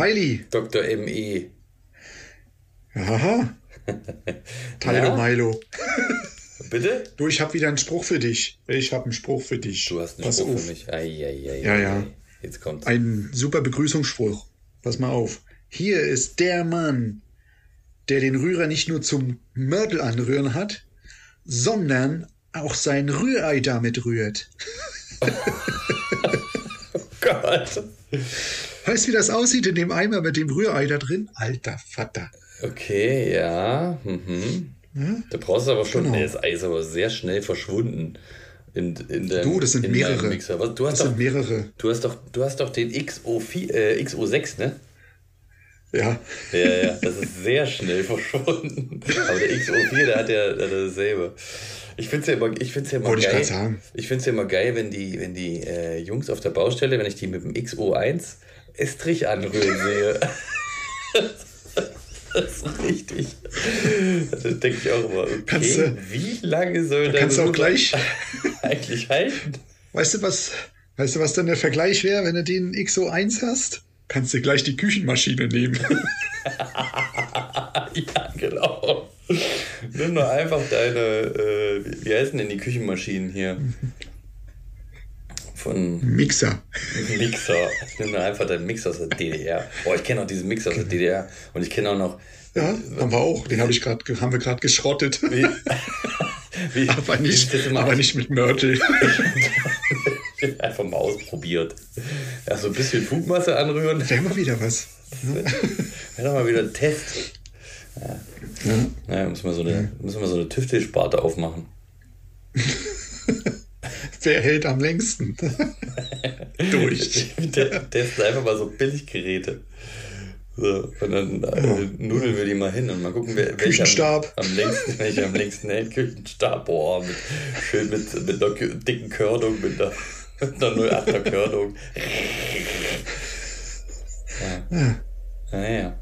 Tyli. Dr. M.E. Aha. Tyler Ja? Milo. Bitte? Du, ich habe wieder einen Spruch für dich. Ich habe einen Spruch für dich. Du hast einen Pass Spruch auf. für mich. Ei, ei, ei, Ja, ja. Jetzt kommt's. Ein super Begrüßungsspruch. Pass mal auf. Hier ist der Mann, der den Rührer nicht nur zum Mörtel anrühren hat, sondern auch sein Rührei damit rührt. Gott. Weißt du, wie das aussieht in dem Eimer mit dem Rührei da drin? Alter Vater. Okay, ja. Mhm. Da brauchst du aber schon. Genau. Nee, das Ei ist aber sehr schnell verschwunden. In, in der, Du, das sind in deinem mehrere. Mixer. Was, du, hast Das doch, sind mehrere. du, hast doch, du hast doch den XO4, äh, XO6, ne? Ja. Ja, ja, das ist sehr schnell verschwunden. Aber der XO4, der hat ja der hat ja dasselbe. Ich finde es ja immer, ich find's ja immer Wollte ich geil. grad sagen. Ich finde es ja immer geil, wenn die, wenn die äh, Jungs auf der Baustelle, wenn ich die mit dem XO1 Estrich anrühren sehe. das ist richtig. Da denke ich auch immer, okay, Kannst wie lange soll das kannst du auch gleich- eigentlich halten? Weißt du, was, weißt du, was dann der Vergleich wäre, wenn du den XO1 hast? Kannst du gleich die Küchenmaschine nehmen. Ja, genau. Nimm doch einfach deine, äh, wie- wie heißen denn die Küchenmaschinen hier? Von Mixer. Mixer. Nimm doch einfach deinen Mixer aus der DDR. Boah, ich kenne auch diesen Mixer aus der DDR. Und ich kenne auch noch, Ja, haben wir auch. Den hab ich grad, haben wir gerade geschrottet. wie, wie aber wie nicht, immer aber nicht mit Mörtel. einfach mal ausprobiert. Ja, so ein bisschen Flugmasse anrühren. Wäre mal wieder was. Wäre doch mal wieder ein Test. Ja. Naja, müssen wir so eine, müssen wir so eine Tüftelsparte aufmachen. Wer hält am längsten? Durch. Wir testen einfach mal so Billiggeräte. So, und dann äh, nudeln wir die mal hin und mal gucken, wer welcher Küchenstab. am, am längsten, welcher am längsten hält. Küchenstab, boah, mit, schön mit, mit einer dicken Körnung, mit einer, mit einer 08er Körnung. Ja. Naja.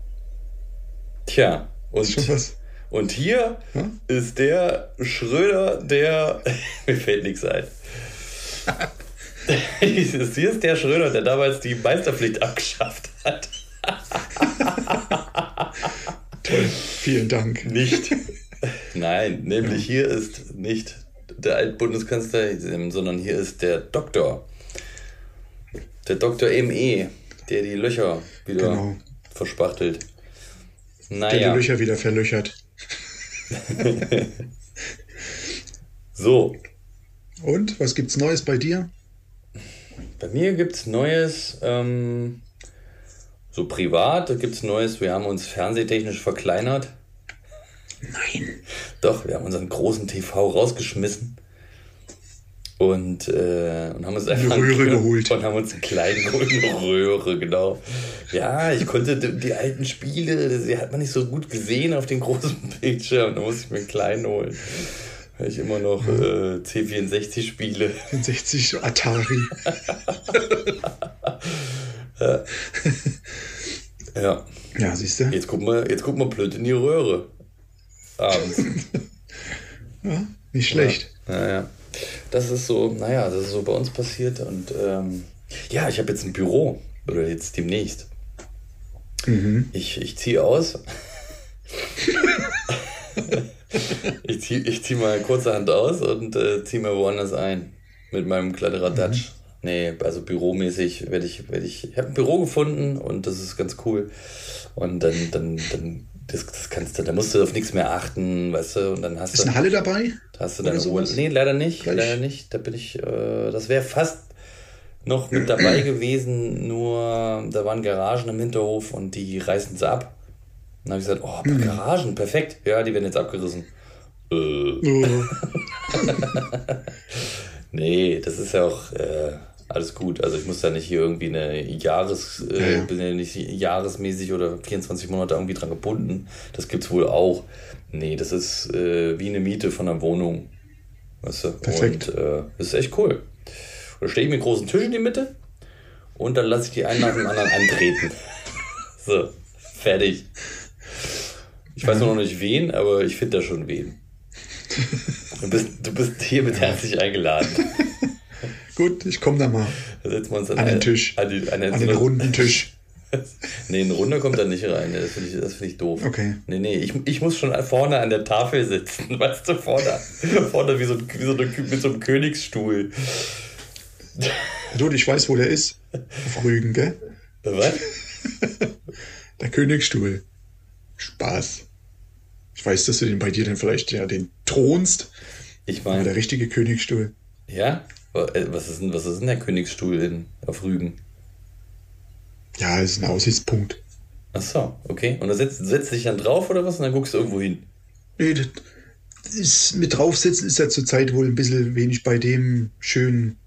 Tja, und, und hier Ja? ist der Schröder, der. Mir fällt nichts ein. hier ist der Schröder, der damals die Meisterpflicht abgeschafft hat. Toll. Vielen Dank. Nicht. Nein, nämlich hier ist nicht der Altbundeskanzler, sondern hier ist der Doktor. Der Doktor ME, der die Löcher wieder Genau. verspachtelt. Der Naja, die Löcher wieder verlöchert. so. Und? Was gibt's Neues bei dir? Bei mir gibt's Neues, ähm, so privat, da gibt's Neues. Wir haben uns fernsehtechnisch verkleinert. Nein. Doch, wir haben unseren großen TV rausgeschmissen. Und, äh, und haben uns einfach Röhre geholt. Und haben uns einen kleinen eine Röhre, genau. Ja, ich konnte die, die alten Spiele, die hat man nicht so gut gesehen auf dem großen Bildschirm. Da musste ich mir einen kleinen holen. Weil ich immer noch äh, C64 spiele. 60 Atari. Ja, Ja, siehst du? jetzt gucken wir, jetzt gucken wir blöd in die Röhre. Abends. Ja, nicht schlecht. Naja, das ist so, naja, das ist so bei uns passiert und ähm, ja, ich habe jetzt ein Büro oder jetzt demnächst. Mhm. Ich, ich ziehe aus. ich ziehe ich zieh mal kurzerhand aus und äh, ziehe mal woanders ein mit meinem Kladderadatsch. Nee, also büromäßig werde ich, werde ich, ich habe ein Büro gefunden und das ist ganz cool. Und dann, dann, dann, das, das kannst du, da musst du auf nichts mehr achten, weißt du, und dann hast Ist du. eine Halle dabei? Da hast du deine Ruhe. Nee, leider nicht. Gleich? Leider nicht. Da bin ich, äh, das wäre fast noch mit dabei gewesen, nur da waren Garagen im Hinterhof und die reißen sie ab. Dann habe ich gesagt, oh, Hm. Garagen, perfekt. Ja, die werden jetzt abgerissen. Äh, Oh, nee, das ist ja auch äh, alles gut. Also ich muss da nicht hier irgendwie eine Jahres, äh, Ja, bin ja nicht jahresmäßig oder 24 Monate irgendwie dran gebunden. Das gibt's wohl auch. Nee, das ist äh, wie eine Miete von einer Wohnung. Weißt du? Perfekt. Und äh, das ist echt cool. Da stehe ich mit einem großen Tisch in die Mitte und dann lasse ich die einen nach dem anderen antreten. So, fertig. Ich weiß noch nicht wen, aber ich finde da schon wen. Du bist, du bist hiermit herzlich eingeladen. Gut, ich komme da mal. Da setzen wir uns an, an den Tisch. An, die, an, den, an den runden Tisch. nee, eine Runde kommt da nicht rein. Das finde ich, find ich doof. Okay. Nee, nee, ich, ich muss schon vorne an der Tafel sitzen. Weißt du, vorne, vorne wie so, wie so eine, mit so einem Königsstuhl. Du, ich weiß, wo der ist. Auf Rügen, gell? Was? der Königsstuhl. Spaß. Ich weiß, dass du den bei dir dann vielleicht ja den thronst. Ich meine. Der richtige Königsstuhl. Ja? Äh, was ist denn, was ist denn der Königsstuhl in, auf Rügen? Ja, das ist ein Aussichtspunkt. Ach so, okay. Und da setzt, setzt dich dann drauf oder was? Und dann guckst du irgendwo hin? Nee, das ist, mit draufsetzen ist ja zurzeit wohl ein bisschen wenig bei dem schönen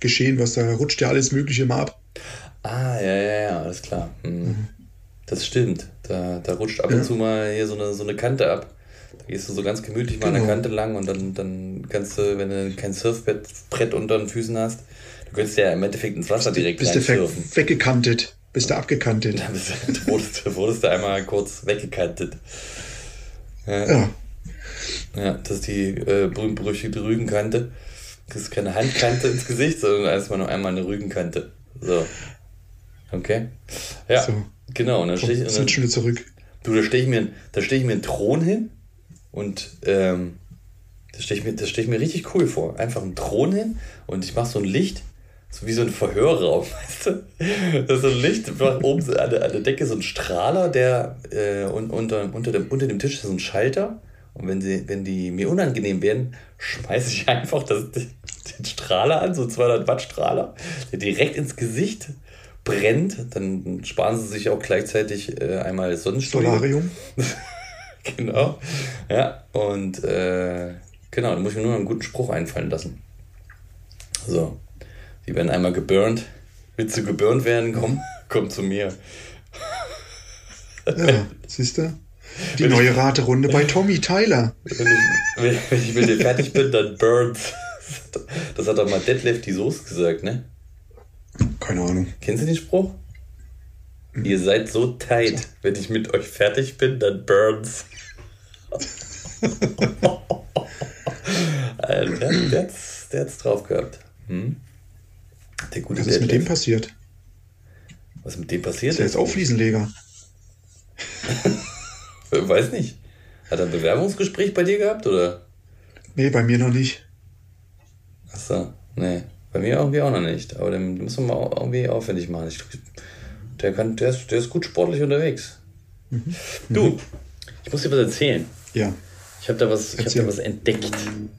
Geschehen, was da rutscht ja alles Mögliche mal ab. Ah, ja, ja, ja, alles klar. Hm. Mhm. Das stimmt. Da, da rutscht ab ja. und zu mal hier so eine, so eine Kante ab. Da gehst du so ganz gemütlich mal genau. an der Kante lang und dann, dann kannst du, wenn du kein Surfbrett unter den Füßen hast, du könntest ja im Endeffekt ins Wasser direkt bist Bist du weggekantet. Bist du abgekantet. Dann bist du, wurdest, wurdest du einmal kurz weggekantet. Ja. Ja, ja das ist die äh, berühmt-berüchtigte Rügenkante. Das ist keine Handkante ins Gesicht, sondern erstmal nur einmal eine Rügenkante. So. Okay. Ja. So. Genau. Und dann stehe ich. Schon wieder zurück. Du, da stehe ich, mir, steh ich mir einen Thron hin und ähm, das stelle ich, mir, stell ich mir richtig cool vor. Einfach einen Thron hin und ich mache so ein Licht, so wie so ein Verhörraum, weißt du? Das ist so ein Licht, oben an der, an der Decke so ein Strahler, der äh, und, unter, unter, dem, unter dem Tisch ist so ein Schalter. Und wenn, sie, wenn die mir unangenehm werden, schmeiße ich einfach das, den Strahler an, so 200 Watt Strahler, der direkt ins Gesicht brennt. Dann sparen sie sich auch gleichzeitig äh, einmal Sonnenstudio. Solarium. genau. Ja, und äh, genau, da muss ich mir nur einen guten Spruch einfallen lassen. So, die werden einmal geburnt. Willst du geburnt werden? Komm, komm zu mir. Ja, siehst du? Die wenn neue ich, Raterunde bei Tommy Tyler. Wenn ich, wenn, wenn ich mit dir fertig bin, dann burnt. Das hat doch mal Deadlift die Soße gesagt, ne? Keine Ahnung. Kennst du den Spruch? Mhm. Ihr seid so tight. Wenn ich mit euch fertig bin, dann burns. Alter, der hat's, der hat's drauf gehabt. Hm? Der gute Was ist mit dem passiert? Was mit dem passiert ist? Der ist auch Fliesenleger. Weiß nicht. Hat er ein Bewerbungsgespräch bei dir gehabt, oder? Nee, bei mir noch nicht. Achso, nee. Bei mir irgendwie auch noch nicht. Aber den müssen wir mal irgendwie aufwendig machen. Ich, der, kann, der, ist, der ist gut sportlich unterwegs. Mhm. Du, ich muss dir was erzählen. Ja. Ich habe da was, ich hab da was entdeckt.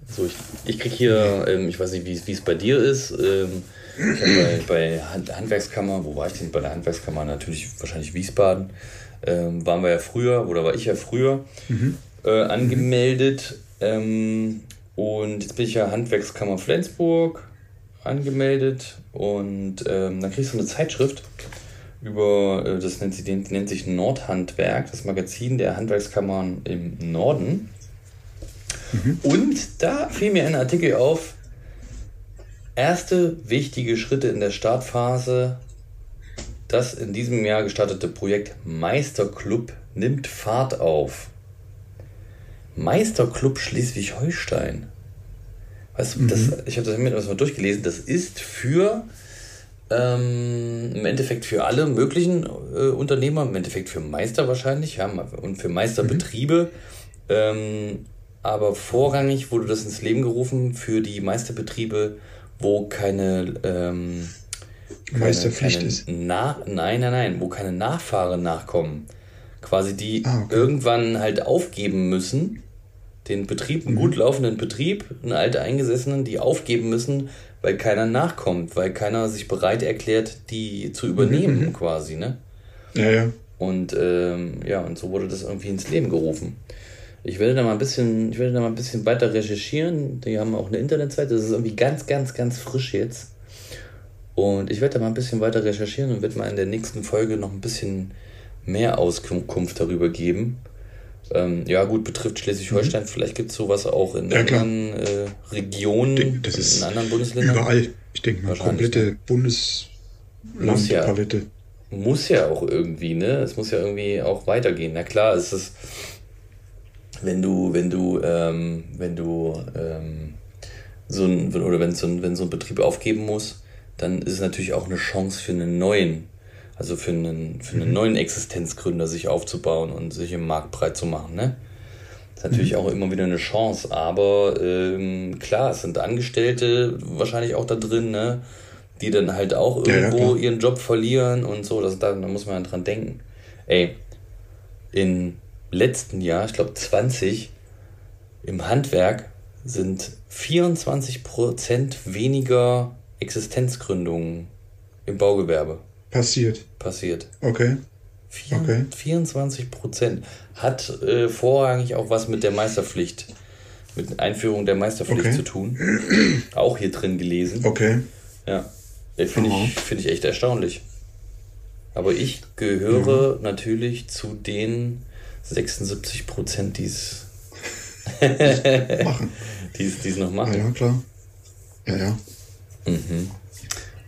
So, ich, ich krieg hier, ähm, ich weiß nicht, wie es bei dir ist. Ähm, bei, bei Handwerkskammer, wo war ich denn bei der Handwerkskammer? Natürlich wahrscheinlich Wiesbaden. Ähm, waren wir ja früher, oder war ich ja früher mhm. äh, angemeldet. Ähm, und jetzt bin ich ja Handwerkskammer Flensburg angemeldet und ähm, dann kriegst du eine Zeitschrift über, äh, das nennt, sie, nennt sich Nordhandwerk, das Magazin der Handwerkskammern im Norden. Mhm. Und da fiel mir ein Artikel auf, erste wichtige Schritte in der Startphase. Das in diesem Jahr gestartete Projekt Meisterclub nimmt Fahrt auf. Meisterclub Schleswig-Holstein. Weißt du, mhm. das, ich habe das mir mal durchgelesen. Das ist für ähm, im Endeffekt für alle möglichen äh, Unternehmer, im Endeffekt für Meister wahrscheinlich, ja, und für Meisterbetriebe. Mhm. Ähm, aber vorrangig wurde das ins Leben gerufen für die Meisterbetriebe, wo keine, ähm, keine Meisterpflicht keine ist. Na, nein, nein, nein, wo keine Nachfahren nachkommen. Quasi die ah, okay. irgendwann halt aufgeben müssen den Betrieb, einen mhm. gut laufenden Betrieb, einen alte Eingesessenen, die aufgeben müssen, weil keiner nachkommt, weil keiner sich bereit erklärt, die zu übernehmen, mhm. quasi, ne? Ja, ja. Und ähm, ja, und so wurde das irgendwie ins Leben gerufen. Ich werde da mal ein bisschen, ich werde da mal ein bisschen weiter recherchieren. Die haben auch eine Internetseite, das ist irgendwie ganz, ganz, ganz frisch jetzt. Und ich werde da mal ein bisschen weiter recherchieren und werde mal in der nächsten Folge noch ein bisschen mehr Auskunft darüber geben. Ähm, ja, gut, betrifft Schleswig-Holstein. Mhm. Vielleicht gibt es sowas auch in ja, anderen äh, Regionen, das ist in anderen Bundesländern. Überall. Ich denke mal, komplette Bundeslandpalette. Ja, muss ja auch irgendwie, ne? Es muss ja irgendwie auch weitergehen. Na klar, es ist, wenn du, wenn du, ähm, wenn du ähm, so ein, oder wenn so ein, wenn so ein Betrieb aufgeben muss, dann ist es natürlich auch eine Chance für einen neuen, also für einen, für einen mhm. neuen Existenzgründer sich aufzubauen und sich im Markt breit zu machen, ne? Das ist natürlich mhm. auch immer wieder eine Chance, aber ähm, klar, es sind Angestellte wahrscheinlich auch da drin, ne? die dann halt auch irgendwo ja, ja, ihren Job verlieren und so. Das, da, da muss man dran denken. Ey, im letzten Jahr, ich glaube 20, im Handwerk sind 24% weniger Existenzgründungen im Baugewerbe. Passiert. Passiert. Okay. Vier, okay. 24 Prozent. Hat äh, vorrangig auch was mit der Meisterpflicht, mit Einführung der Meisterpflicht okay. zu tun. Auch hier drin gelesen. Okay. Ja. Finde ich, find ich echt erstaunlich. Aber ich gehöre ja. natürlich zu den 76 Prozent, die es machen. Die es noch machen. Ja, ja, klar. Ja, ja. Mhm.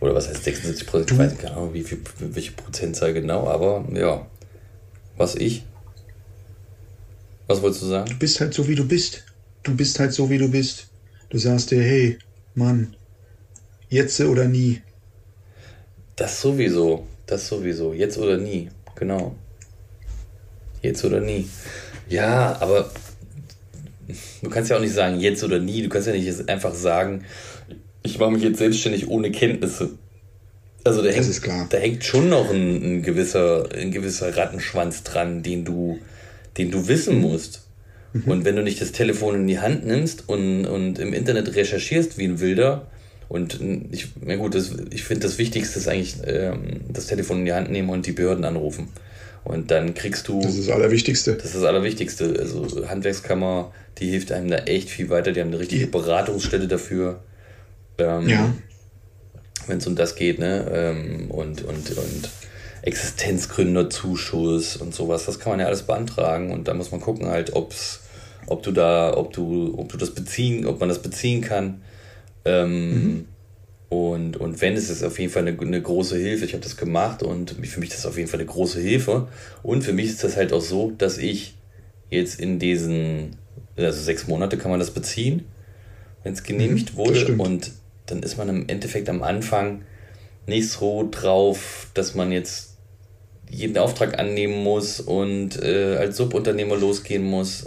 Oder was heißt 76 Prozent? Ich weiß nicht genau, wie viel, welche Prozentzahl genau, aber ja. Was ich? Was wolltest du sagen? Du bist halt so, wie du bist. Du bist halt so, wie du bist. Du sagst dir, hey, Mann, jetzt oder nie. Das sowieso. Das sowieso. Jetzt oder nie. Genau. Jetzt oder nie. Ja, aber du kannst ja auch nicht sagen, jetzt oder nie. Du kannst ja nicht einfach sagen, ich mache mich jetzt selbstständig ohne Kenntnisse. Also da hängt, da hängt schon noch ein, ein, gewisser, ein gewisser Rattenschwanz dran, den du, den du wissen musst. Mhm. Und wenn du nicht das Telefon in die Hand nimmst und, und im Internet recherchierst wie ein Wilder, und ich, na gut, das, ich finde das Wichtigste ist eigentlich ähm, das Telefon in die Hand nehmen und die Behörden anrufen. Und dann kriegst du. Das ist das Allerwichtigste. Das ist das Allerwichtigste. Also Handwerkskammer, die hilft einem da echt viel weiter. Die haben eine richtige Beratungsstelle dafür. Ähm, ja. Wenn es um das geht, ne? Ähm, und, und, und Existenzgründerzuschuss und sowas, das kann man ja alles beantragen und da muss man gucken halt, ob's, ob du da, ob du, ob du das beziehen, ob man das beziehen kann. Ähm, mhm. Und, und wenn, ist es auf jeden Fall eine, eine große Hilfe. Ich habe das gemacht und für mich ist das auf jeden Fall eine große Hilfe. Und für mich ist das halt auch so, dass ich jetzt in diesen, also sechs Monate kann man das beziehen, wenn es genehmigt mhm, wurde. Und dann ist man im Endeffekt am Anfang nicht so drauf, dass man jetzt jeden Auftrag annehmen muss und äh, als Subunternehmer losgehen muss,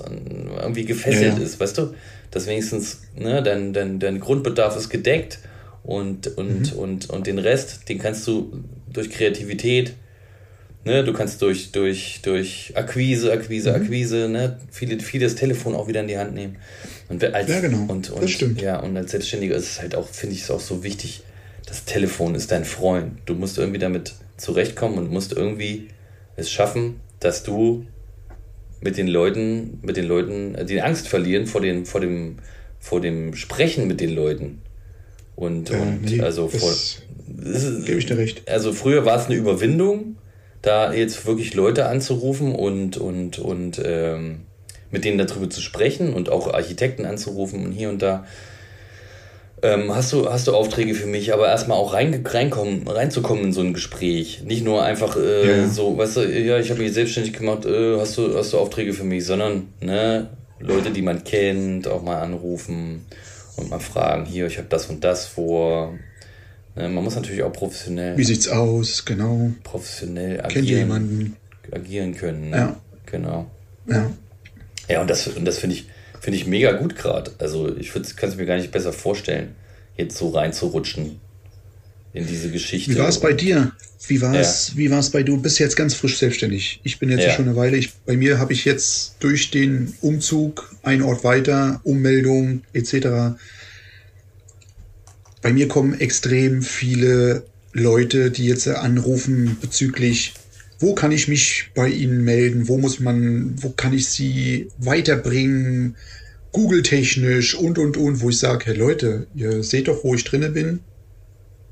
irgendwie gefesselt ja. ist, weißt du? Dass wenigstens ne, dein, dein, dein Grundbedarf ist gedeckt und, und, mhm. und, und den Rest, den kannst du durch Kreativität, ne, du kannst durch, durch, durch Akquise, Akquise, mhm. Akquise, ne, viele, viele das Telefon auch wieder in die Hand nehmen. Und als, ja, genau. Und, und, das stimmt. Ja, und als Selbstständiger ist es halt auch, finde ich es auch so wichtig, das Telefon ist dein Freund. Du musst irgendwie damit zurechtkommen und musst irgendwie es schaffen, dass du mit den Leuten, mit den Leuten, äh, die Angst verlieren vor, den, vor, dem, vor dem Sprechen mit den Leuten. Und, ja, und nee, also vor. Gebe ich dir recht. Also früher war es eine Überwindung, da jetzt wirklich Leute anzurufen und, und, und ähm, mit denen darüber zu sprechen und auch Architekten anzurufen und hier und da. Ähm, hast, du, hast du Aufträge für mich, aber erstmal auch rein, reinkommen, reinzukommen in so ein Gespräch. Nicht nur einfach äh, ja. so, weißt du, ja, ich habe mich selbstständig gemacht, äh, hast, du, hast du Aufträge für mich, sondern ne, Leute, die man kennt, auch mal anrufen und mal fragen, hier, ich habe das und das vor. Ne, man muss natürlich auch professionell. Wie sieht's aus, genau. Professionell agieren, Kennt jemanden. agieren können. Ne? Ja. Genau. Ja. Ja, und das, und das finde ich, finde ich mega gut gerade. Also ich kann es mir gar nicht besser vorstellen, jetzt so reinzurutschen in diese Geschichte. Wie war es bei dir? Wie war es ja. Wie war's bei du? Bist jetzt ganz frisch selbstständig. Ich bin jetzt ja. schon eine Weile. Ich, bei mir habe ich jetzt durch den Umzug ein Ort weiter, Ummeldung etc. Bei mir kommen extrem viele Leute, die jetzt anrufen bezüglich wo kann ich mich bei Ihnen melden? Wo muss man, wo kann ich Sie weiterbringen? Google-technisch und, und, und, wo ich sage, hey Leute, ihr seht doch, wo ich drinne bin.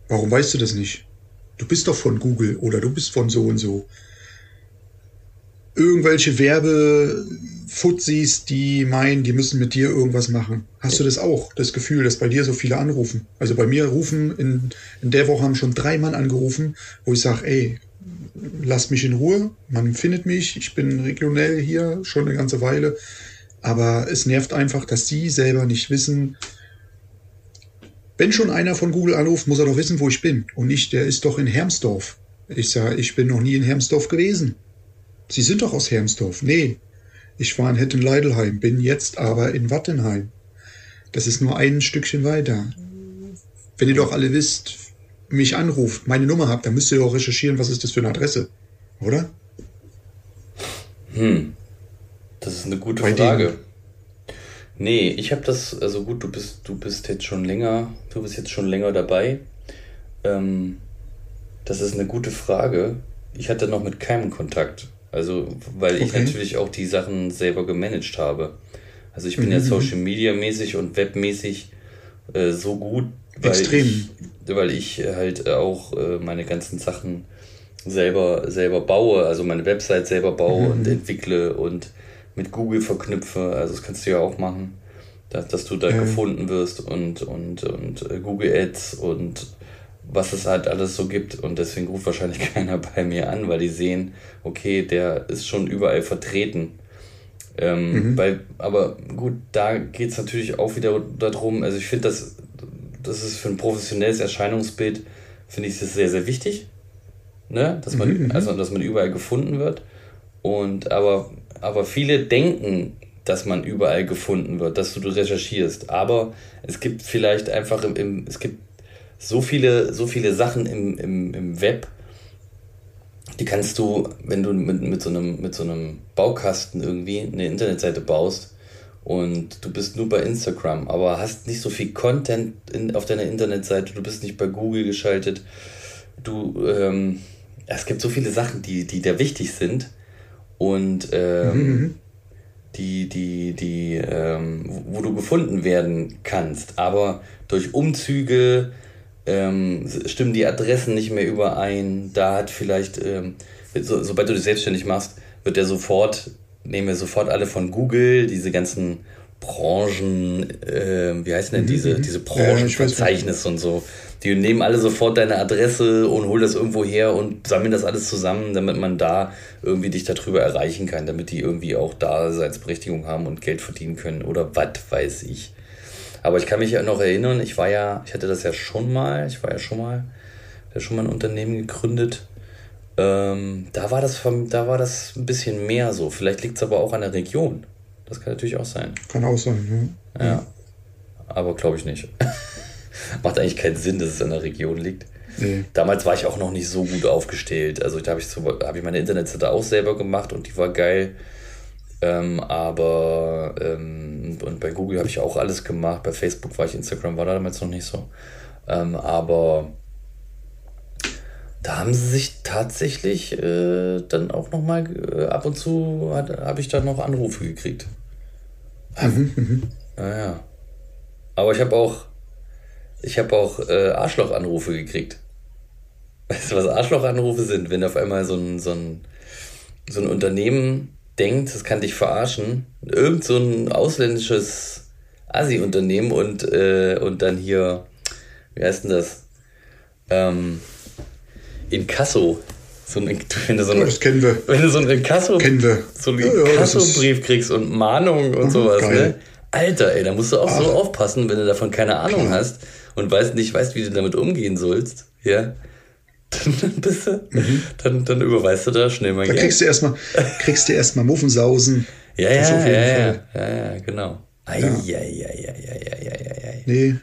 Warum weißt du das nicht? Du bist doch von Google oder du bist von so und so. irgendwelche Werbefuzis, die meinen, die müssen mit dir irgendwas machen. Hast du das auch, das Gefühl, dass bei dir so viele anrufen? Also bei mir rufen, in, in der Woche haben schon drei Mann angerufen, wo ich sage, ey, lass mich in Ruhe, man findet mich, ich bin regionell hier schon eine ganze Weile. Aber es nervt einfach, dass sie selber nicht wissen, wenn schon einer von Google anruft, muss er doch wissen, wo ich bin. Und nicht, der ist doch in Hermsdorf. Ich sage, ich bin noch nie in Hermsdorf gewesen. Sie sind doch aus Hermsdorf. Nee, ich war in Hetten-Leidelheim, bin jetzt aber in Wattenheim. Das ist nur ein Stückchen weiter. Wenn ihr doch alle wisst, mich anruft, meine Nummer habt, dann müsst ihr doch recherchieren, was ist das für eine Adresse. Oder? Hm. Das ist eine gute Bei Frage. Denen. Nee, ich habe das, also gut, du bist, du bist jetzt schon länger, du bist jetzt schon länger dabei. Ähm, das ist eine gute Frage. Ich hatte noch mit keinem Kontakt. Also, weil okay. ich natürlich auch die Sachen selber gemanagt habe. Also ich bin mhm. ja Social Media mäßig und webmäßig äh, so gut, weil Extrem. ich, weil ich halt auch äh, meine ganzen Sachen selber selber baue, also meine Website selber baue mhm. und entwickle und mit Google verknüpfe. Also das kannst du ja auch machen, dass, dass du da mhm. gefunden wirst und und und äh, Google Ads und was es halt alles so gibt. Und deswegen ruft wahrscheinlich keiner bei mir an, weil die sehen, okay, der ist schon überall vertreten. Ähm, mhm. weil, aber gut, da geht es natürlich auch wieder darum, also ich finde, das, das ist für ein professionelles Erscheinungsbild, finde ich das sehr, sehr wichtig. Ne? Dass man, mhm, mhm. also dass man überall gefunden wird. Und aber, aber viele denken, dass man überall gefunden wird, dass du, du recherchierst. Aber es gibt vielleicht einfach im, im es gibt so viele, so viele Sachen im, im, im Web, die kannst du, wenn du mit, mit, so einem, mit so einem Baukasten irgendwie eine Internetseite baust und du bist nur bei Instagram, aber hast nicht so viel Content in, auf deiner Internetseite, du bist nicht bei Google geschaltet, du, ähm, es gibt so viele Sachen, die, die da wichtig sind und ähm, mhm. die, die, die, ähm, wo du gefunden werden kannst, aber durch Umzüge, ähm, stimmen die Adressen nicht mehr überein. Da hat vielleicht, ähm, so, sobald du dich selbstständig machst, wird der sofort, nehmen wir sofort alle von Google, diese ganzen Branchen, äh, wie heißen denn mhm, diese, mhm. diese Branchenverzeichnisse und so. Die nehmen alle sofort deine Adresse und holen das irgendwo her und sammeln das alles zusammen, damit man da irgendwie dich darüber erreichen kann, damit die irgendwie auch Daseinsberechtigung haben und Geld verdienen können oder was weiß ich. Aber ich kann mich ja noch erinnern, ich war ja, ich hatte das ja schon mal, ich war ja schon mal, ja schon mal ein Unternehmen gegründet. Ähm, da war das da war das ein bisschen mehr so. Vielleicht liegt es aber auch an der Region. Das kann natürlich auch sein. Kann auch sein, ja. Ja. Aber glaube ich nicht. Macht eigentlich keinen Sinn, dass es an der Region liegt. Nee. Damals war ich auch noch nicht so gut aufgestellt. Also da habe ich, so, hab ich meine Internetseite auch selber gemacht und die war geil. Ähm, aber ähm, und bei Google habe ich auch alles gemacht. Bei Facebook war ich, Instagram war da damals noch nicht so. Ähm, aber da haben sie sich tatsächlich äh, dann auch noch mal äh, ab und zu habe ich da noch Anrufe gekriegt. Mhm, mhm. Naja. Aber ich habe auch ich habe auch äh, Arschloch-Anrufe gekriegt. Weißt du, was Arschloch-Anrufe sind? Wenn auf einmal so ein, so ein, so ein Unternehmen denkt, das kann dich verarschen. Irgend so ein ausländisches Asi-Unternehmen und, äh, und dann hier, wie heißt denn das? Ähm, Inkasso. So ein, wenn du so ein, oh, das kennen wir. Wenn du so ein Inkasso. So einen Inkasso-Brief ja, kriegst und Mahnungen und mhm, sowas, ne? Alter, ey, da musst du auch Ach. so aufpassen, wenn du davon keine Ahnung Klar. hast und weißt, nicht weißt, wie du damit umgehen sollst, ja dann bist du, mhm. dann, dann überweist du da schnell mal Da Geld. kriegst du erstmal, kriegst du erstmal Muffensausen. ja, ja, ja, ja, ja, ja, genau. Ei, ja. Ja, ja, ja, ja, ja, ja, ja. Nee.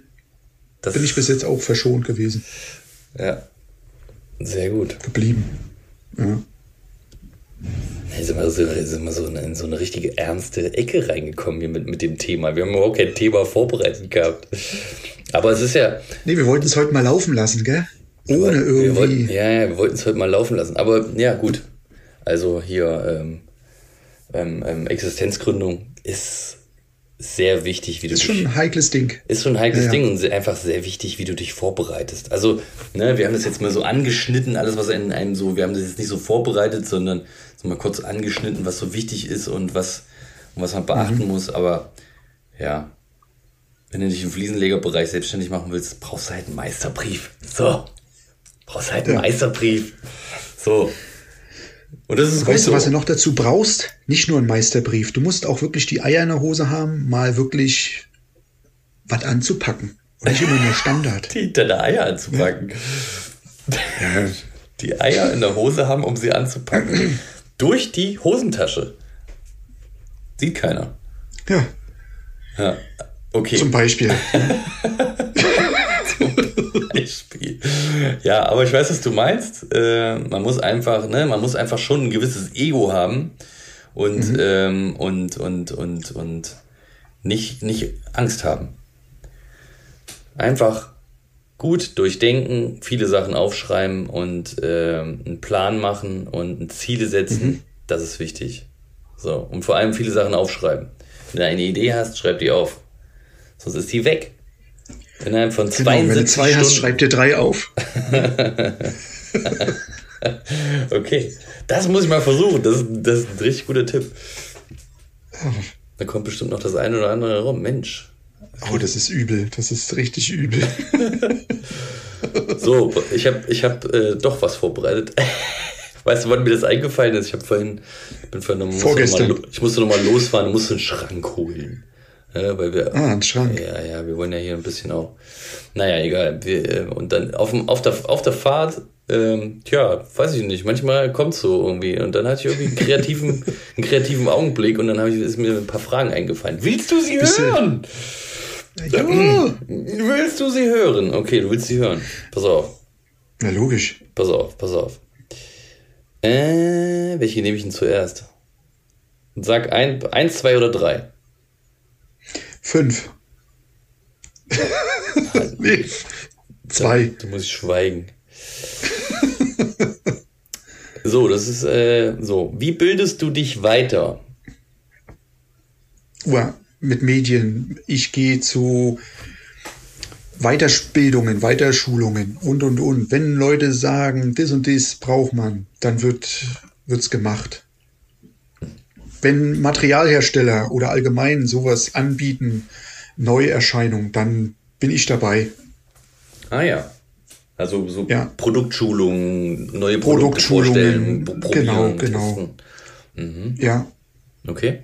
Das bin ich bis jetzt auch verschont gewesen. Ja. Sehr gut. Geblieben. Ja. Jetzt sind wir, so, sind wir so in so eine richtige ernste Ecke reingekommen hier mit, mit dem Thema. Wir haben überhaupt kein Thema vorbereitet gehabt. Aber es ist ja. Nee, wir wollten es heute mal laufen lassen, gell? Ohne irgendwie. Wir wollten, ja, ja, wir wollten es heute mal laufen lassen. Aber ja, gut. Also hier ähm, ähm, ähm, Existenzgründung ist sehr wichtig, wie du ist dich. Ist schon ein heikles Ding. Ist schon ein heikles ja, Ding und einfach sehr wichtig, wie du dich vorbereitest. Also, ne, wir haben das jetzt mal so angeschnitten, alles, was in einem so, wir haben das jetzt nicht so vorbereitet, sondern so mal kurz angeschnitten, was so wichtig ist und was, was man beachten mhm. muss. Aber ja, wenn du dich im Fliesenlegerbereich selbstständig machen willst, brauchst du halt einen Meisterbrief. So. Brauchst halt einen ja. Meisterbrief. So. Und das ist weißt du, so. was du noch dazu brauchst? Nicht nur einen Meisterbrief. Du musst auch wirklich die Eier in der Hose haben, mal wirklich was anzupacken. Und nicht immer nur Standard. Die deine Eier anzupacken. Ja. Die Eier in der Hose haben, um sie anzupacken. Durch die Hosentasche. Sieht keiner. Ja. Ja. Okay. Zum Beispiel. Beispiel. Ja, aber ich weiß, was du meinst. Äh, man muss einfach, ne, man muss einfach schon ein gewisses Ego haben und, mhm. ähm, und, und, und, und nicht, nicht Angst haben. Einfach gut durchdenken, viele Sachen aufschreiben und äh, einen Plan machen und Ziele setzen. Mhm. Das ist wichtig. So. Und vor allem viele Sachen aufschreiben. Wenn du eine Idee hast, schreib die auf. Sonst ist die weg. Innerhalb von 72 genau, wenn du zwei Stunden. hast, schreib dir drei auf. okay, das muss ich mal versuchen. Das, das ist ein richtig guter Tipp. Da kommt bestimmt noch das eine oder andere rum. Mensch. Oh, das ist übel. Das ist richtig übel. so, ich habe ich hab, äh, doch was vorbereitet. Weißt du, wann mir das eingefallen ist? Ich habe vorhin, bin vorhin noch, Vorgestern. Noch mal, ich musste noch mal losfahren musste einen Schrank holen. Ja, weil wir, ah, ein Schrank. Ja, ja, wir wollen ja hier ein bisschen auch. Naja, egal. Wir, äh, und dann auf, dem, auf, der, auf der Fahrt, ähm, tja, weiß ich nicht, manchmal kommt so irgendwie. Und dann hatte ich irgendwie einen kreativen, einen kreativen Augenblick und dann habe ich, ist mir ein paar Fragen eingefallen. Willst du sie Bist hören? Ja. Willst du sie hören? Okay, du willst sie hören. Pass auf. Na, logisch. Pass auf, pass auf. Äh, welche nehme ich denn zuerst? Sag ein, eins, zwei oder drei. Fünf. nee, zwei. Du, musst schweigen. so, das ist äh, so. Wie bildest du dich weiter? Ja, mit Medien. Ich gehe zu Weiterbildungen, Weiterschulungen und und und. Wenn Leute sagen, das und das braucht man, dann wird wird's gemacht wenn Materialhersteller oder allgemein sowas anbieten, Neuerscheinungen, dann bin ich dabei. Ah ja. Also so ja. Produktschulungen, neue Produkte vorstellen, genau, genau. Mhm. Ja. Okay.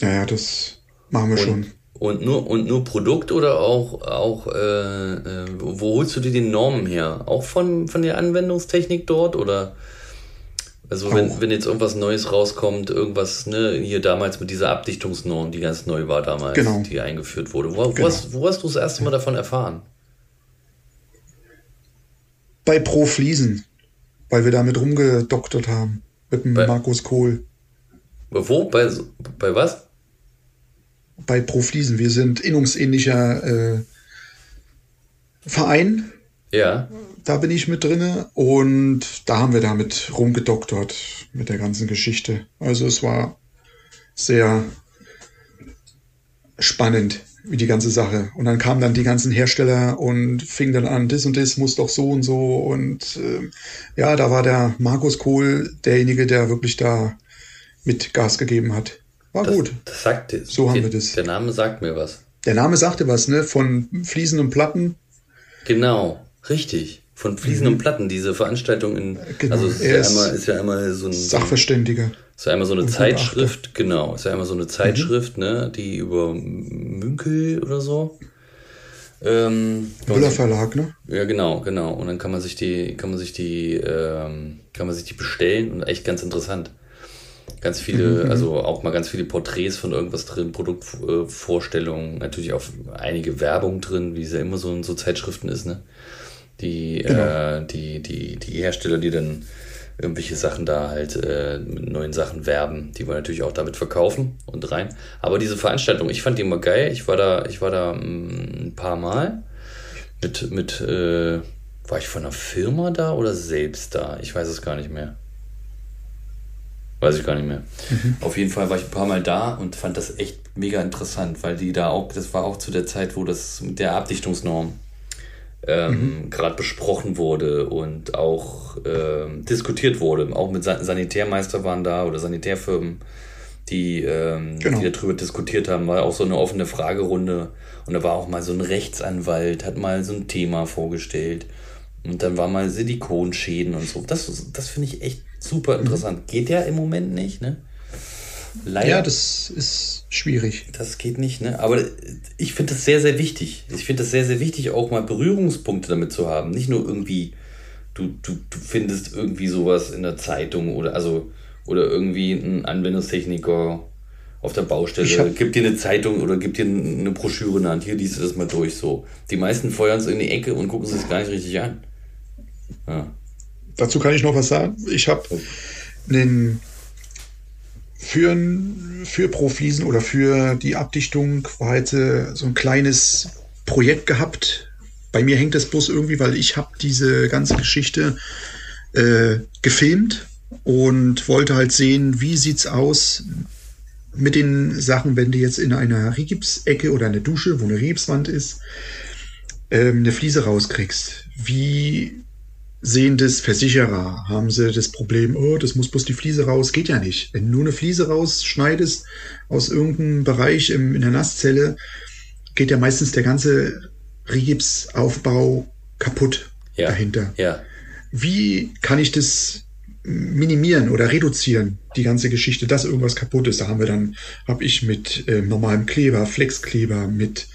Ja, ja, das machen wir und, schon. Und nur, und nur Produkt oder auch, auch äh, äh, wo holst du dir die Normen her? Auch von, von der Anwendungstechnik dort oder? Also wenn, wenn jetzt irgendwas Neues rauskommt, irgendwas, ne, hier damals mit dieser Abdichtungsnorm, die ganz neu war damals, genau. die eingeführt wurde. Wo, genau. hast, wo hast du das erste Mal davon erfahren? Bei Pro Fliesen, weil wir damit rumgedoktert haben. Mit dem bei, Markus Kohl. Wo? Bei, bei was? Bei Pro Fliesen. Wir sind innungsähnlicher äh, Verein. Ja da bin ich mit drinne und da haben wir damit rumgedoktert mit der ganzen Geschichte. Also es war sehr spannend, wie die ganze Sache. Und dann kamen dann die ganzen Hersteller und fing dann an, das und das muss doch so und so. Und äh, ja, da war der Markus Kohl derjenige, der wirklich da mit Gas gegeben hat. War das, gut. Das sagt, so haben wir das. Der Name sagt mir was. Der Name sagte was, ne? Von Fliesen und Platten. Genau, richtig. Von Fliesen mhm. und Platten, diese Veranstaltung in. Genau. Also ist, ja einmal, ist ja einmal so ein. Sachverständiger. Ist ja einmal so eine Zeitschrift, genau. Ist ja einmal so eine Zeitschrift, mhm. ne, die über Münkel oder so. Ähm, Müller Verlag, ne? Ja, genau, genau. Und dann kann man sich die, kann man sich die, ähm, kann man sich die bestellen und echt ganz interessant. Ganz viele, mhm. also auch mal ganz viele Porträts von irgendwas drin, Produktvorstellungen, natürlich auch einige Werbung drin, wie es ja immer so in so Zeitschriften ist, ne? Die, genau. äh, die, die, die Hersteller, die dann irgendwelche Sachen da halt äh, mit neuen Sachen werben, die wollen natürlich auch damit verkaufen und rein. Aber diese Veranstaltung, ich fand die immer geil. Ich war da, ich war da mm, ein paar Mal mit, mit äh, war ich von einer Firma da oder selbst da? Ich weiß es gar nicht mehr. Weiß ich gar nicht mehr. Mhm. Auf jeden Fall war ich ein paar Mal da und fand das echt mega interessant, weil die da auch, das war auch zu der Zeit, wo das mit der Abdichtungsnorm ähm, mhm. gerade besprochen wurde und auch ähm, diskutiert wurde. Auch mit San Sanitärmeister waren da oder Sanitärfirmen, die, ähm, genau. die darüber diskutiert haben. War auch so eine offene Fragerunde und da war auch mal so ein Rechtsanwalt, hat mal so ein Thema vorgestellt. Und dann war mal Silikonschäden und so. Das, das finde ich echt super mhm. interessant. Mhm. Geht ja im Moment nicht, ne? Leider. Ja, das ist schwierig. Das geht nicht, ne? Aber ich finde das sehr, sehr wichtig. Ich finde das sehr, sehr wichtig, auch mal Berührungspunkte damit zu haben. Nicht nur irgendwie, du, du, du findest irgendwie sowas in der Zeitung oder also oder irgendwie ein Anwendungstechniker auf der Baustelle, gib dir eine Zeitung oder gib dir eine Broschüre in der Hand, hier liest du das mal durch so. Die meisten feuern es in die Ecke und gucken es gar nicht richtig an. Ja. Dazu kann ich noch was sagen. Ich habe einen für, für Profliesen oder für die Abdichtung war heute so ein kleines Projekt gehabt. Bei mir hängt das bloß irgendwie, weil ich habe diese ganze Geschichte äh, gefilmt und wollte halt sehen, wie sieht's aus mit den Sachen, wenn du jetzt in einer Rigipsecke oder eine Dusche, wo eine Rigipswand ist, ähm, eine Fliese rauskriegst. Wie sehen das Versicherer? Haben sie das Problem, oh, das muss bloß die Fliese raus? Geht ja nicht. Wenn du nur eine Fliese rausschneidest aus irgendeinem Bereich im, in der Nasszelle, geht ja meistens der ganze Rigipsaufbau kaputt ja. dahinter. Ja. Wie kann ich das minimieren oder reduzieren, die ganze Geschichte, dass irgendwas kaputt ist. Da haben wir dann, habe ich mit äh, normalem Kleber, Flexkleber, mit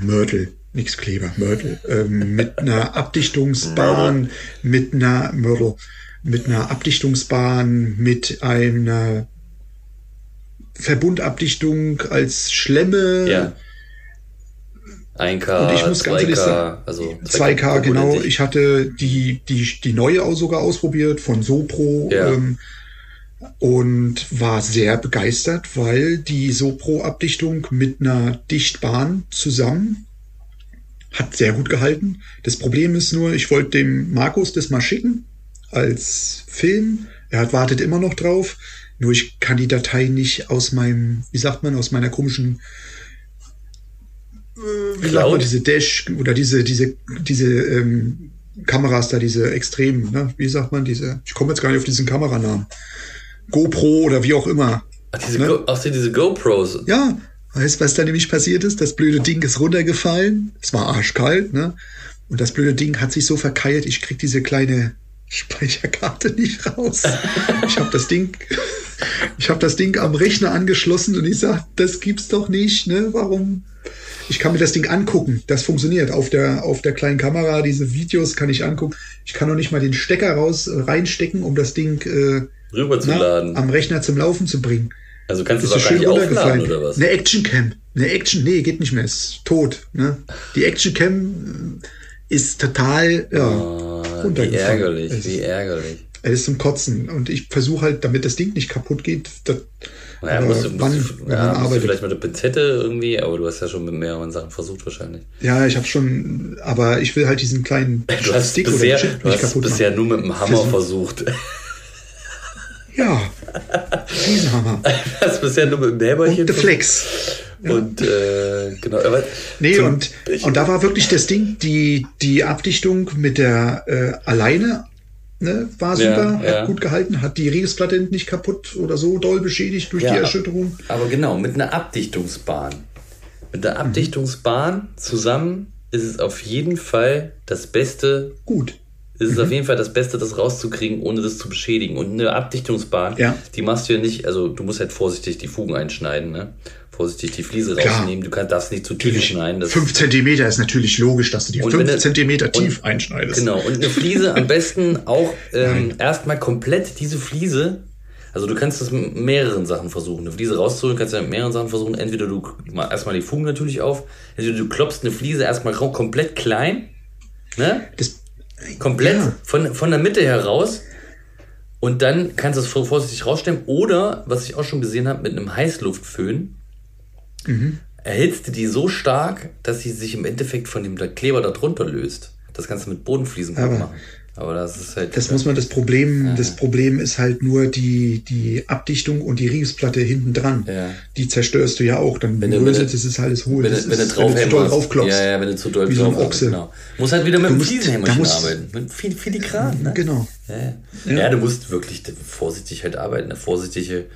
Mörtel, nix Kleber, Mörtel, ähm, mit einer Abdichtungsbahn, mit einer Mörtel, mit einer Abdichtungsbahn, mit einer Verbundabdichtung als Schlemme. Ja 1K, und ich muss 2K, ganz ehrlich sagen, also 2K, 2K genau. Ich hatte die, die, die neue auch sogar ausprobiert von Sopro ja. ähm, und war sehr begeistert, weil die Sopro-Abdichtung mit einer Dichtbahn zusammen hat sehr gut gehalten. Das Problem ist nur, ich wollte dem Markus das mal schicken als Film. Er hat wartet immer noch drauf. Nur ich kann die Datei nicht aus meinem, wie sagt man, aus meiner komischen wie sagt man, diese Dash oder diese, diese, diese ähm, Kameras da, diese extremen, ne? wie sagt man, diese, ich komme jetzt gar nicht auf diesen Kameranamen. GoPro oder wie auch immer. Ach, diese, ne? Go, ach, diese GoPros. Ja, weißt du, was da nämlich passiert ist? Das blöde Ding ist runtergefallen. Es war arschkalt, ne? Und das blöde Ding hat sich so verkeilt, ich krieg diese kleine Speicherkarte nicht raus. Ich habe das Ding, ich habe das Ding am Rechner angeschlossen und ich sag, das gibt's doch nicht, ne? Warum ich kann mir das Ding angucken. Das funktioniert. Auf der, auf der kleinen Kamera, diese Videos kann ich angucken. Ich kann noch nicht mal den Stecker raus äh, reinstecken, um das Ding äh, rüberzuladen. am Rechner zum Laufen zu bringen. Also kannst du es auch gar nicht aufladen oder was? Eine Actioncam. Eine Action, nee, geht nicht mehr, ist tot. Ne? Die Actioncam äh, ist total, ja, oh, Wie ärgerlich, wie ärgerlich. Es ist zum Kotzen. Und ich versuche halt, damit das Ding nicht kaputt geht, das, naja, musst, du, wann, musst, ja, musst du vielleicht mit der Pinzette irgendwie, aber du hast ja schon mit mehreren Sachen versucht wahrscheinlich. Ja, ich habe schon, aber ich will halt diesen kleinen du hast Stick bisher, oder Chip du hast bisher machen. nur mit dem Hammer versucht. Ja, Riesenhammer. Du hast bisher nur mit dem Hämmerchen. Und The Flex. Ja. Und äh, genau. Aber nee, und, und da war wirklich das Ding, die, die Abdichtung mit der äh, alleine Ne, war super, ja, ja. hat gut gehalten, hat die Regelsplatte nicht kaputt oder so doll beschädigt durch die Erschütterung. Aber genau, mit einer Abdichtungsbahn. Mit der Abdichtungsbahn mhm. zusammen ist es auf jeden Fall das Beste. Gut. Ist es mhm. auf jeden Fall das Beste, das rauszukriegen, ohne das zu beschädigen. Und eine Abdichtungsbahn, die machst du ja nicht, also du musst halt vorsichtig die Fugen einschneiden, ne? vorsichtig die Fliese Klar. rausnehmen. Du kannst, darfst nicht zu tief natürlich. schneiden. 5 cm ist natürlich logisch, dass du die 5 cm tief und, einschneidest. Genau, und eine Fliese am besten auch ähm, erstmal komplett diese Fliese. Also du kannst das mit mehreren Sachen versuchen. Eine Fliese rauszuholen, kannst du mit mehreren Sachen versuchen. Entweder du mal erstmal die Fugen natürlich auf, entweder du klopfst eine Fliese erstmal komplett klein, ne? Das, komplett ja. von, von der Mitte heraus. Und dann kannst du es vorsichtig rausstellen. Oder, was ich auch schon gesehen habe, mit einem Heißluftföhn mhm. erhitzt du die so stark, dass sie sich im Endeffekt von dem Kleber darunter löst. Das kannst du mit Bodenfliesen machen. Aber das ist halt. Das muss man, das Problem, ja. das Problem ist halt nur die, die Abdichtung und die Ringsplatte hinten dran. Ja. Die zerstörst du ja auch. Dann wenn du, Bröselt, das ist alles hohl. Wenn, das wenn, ist, du drauf wenn du zu doll draufklopfst. Ja, ja, wenn du zu doll Wie so ein Ochse. Genau. Muss halt wieder mit dem Fliesenhämmerchen arbeiten. Mit viel, filigran, ne? Genau. Ja. Ja. du musst wirklich vorsichtig halt arbeiten. Ne? Vorsichtige,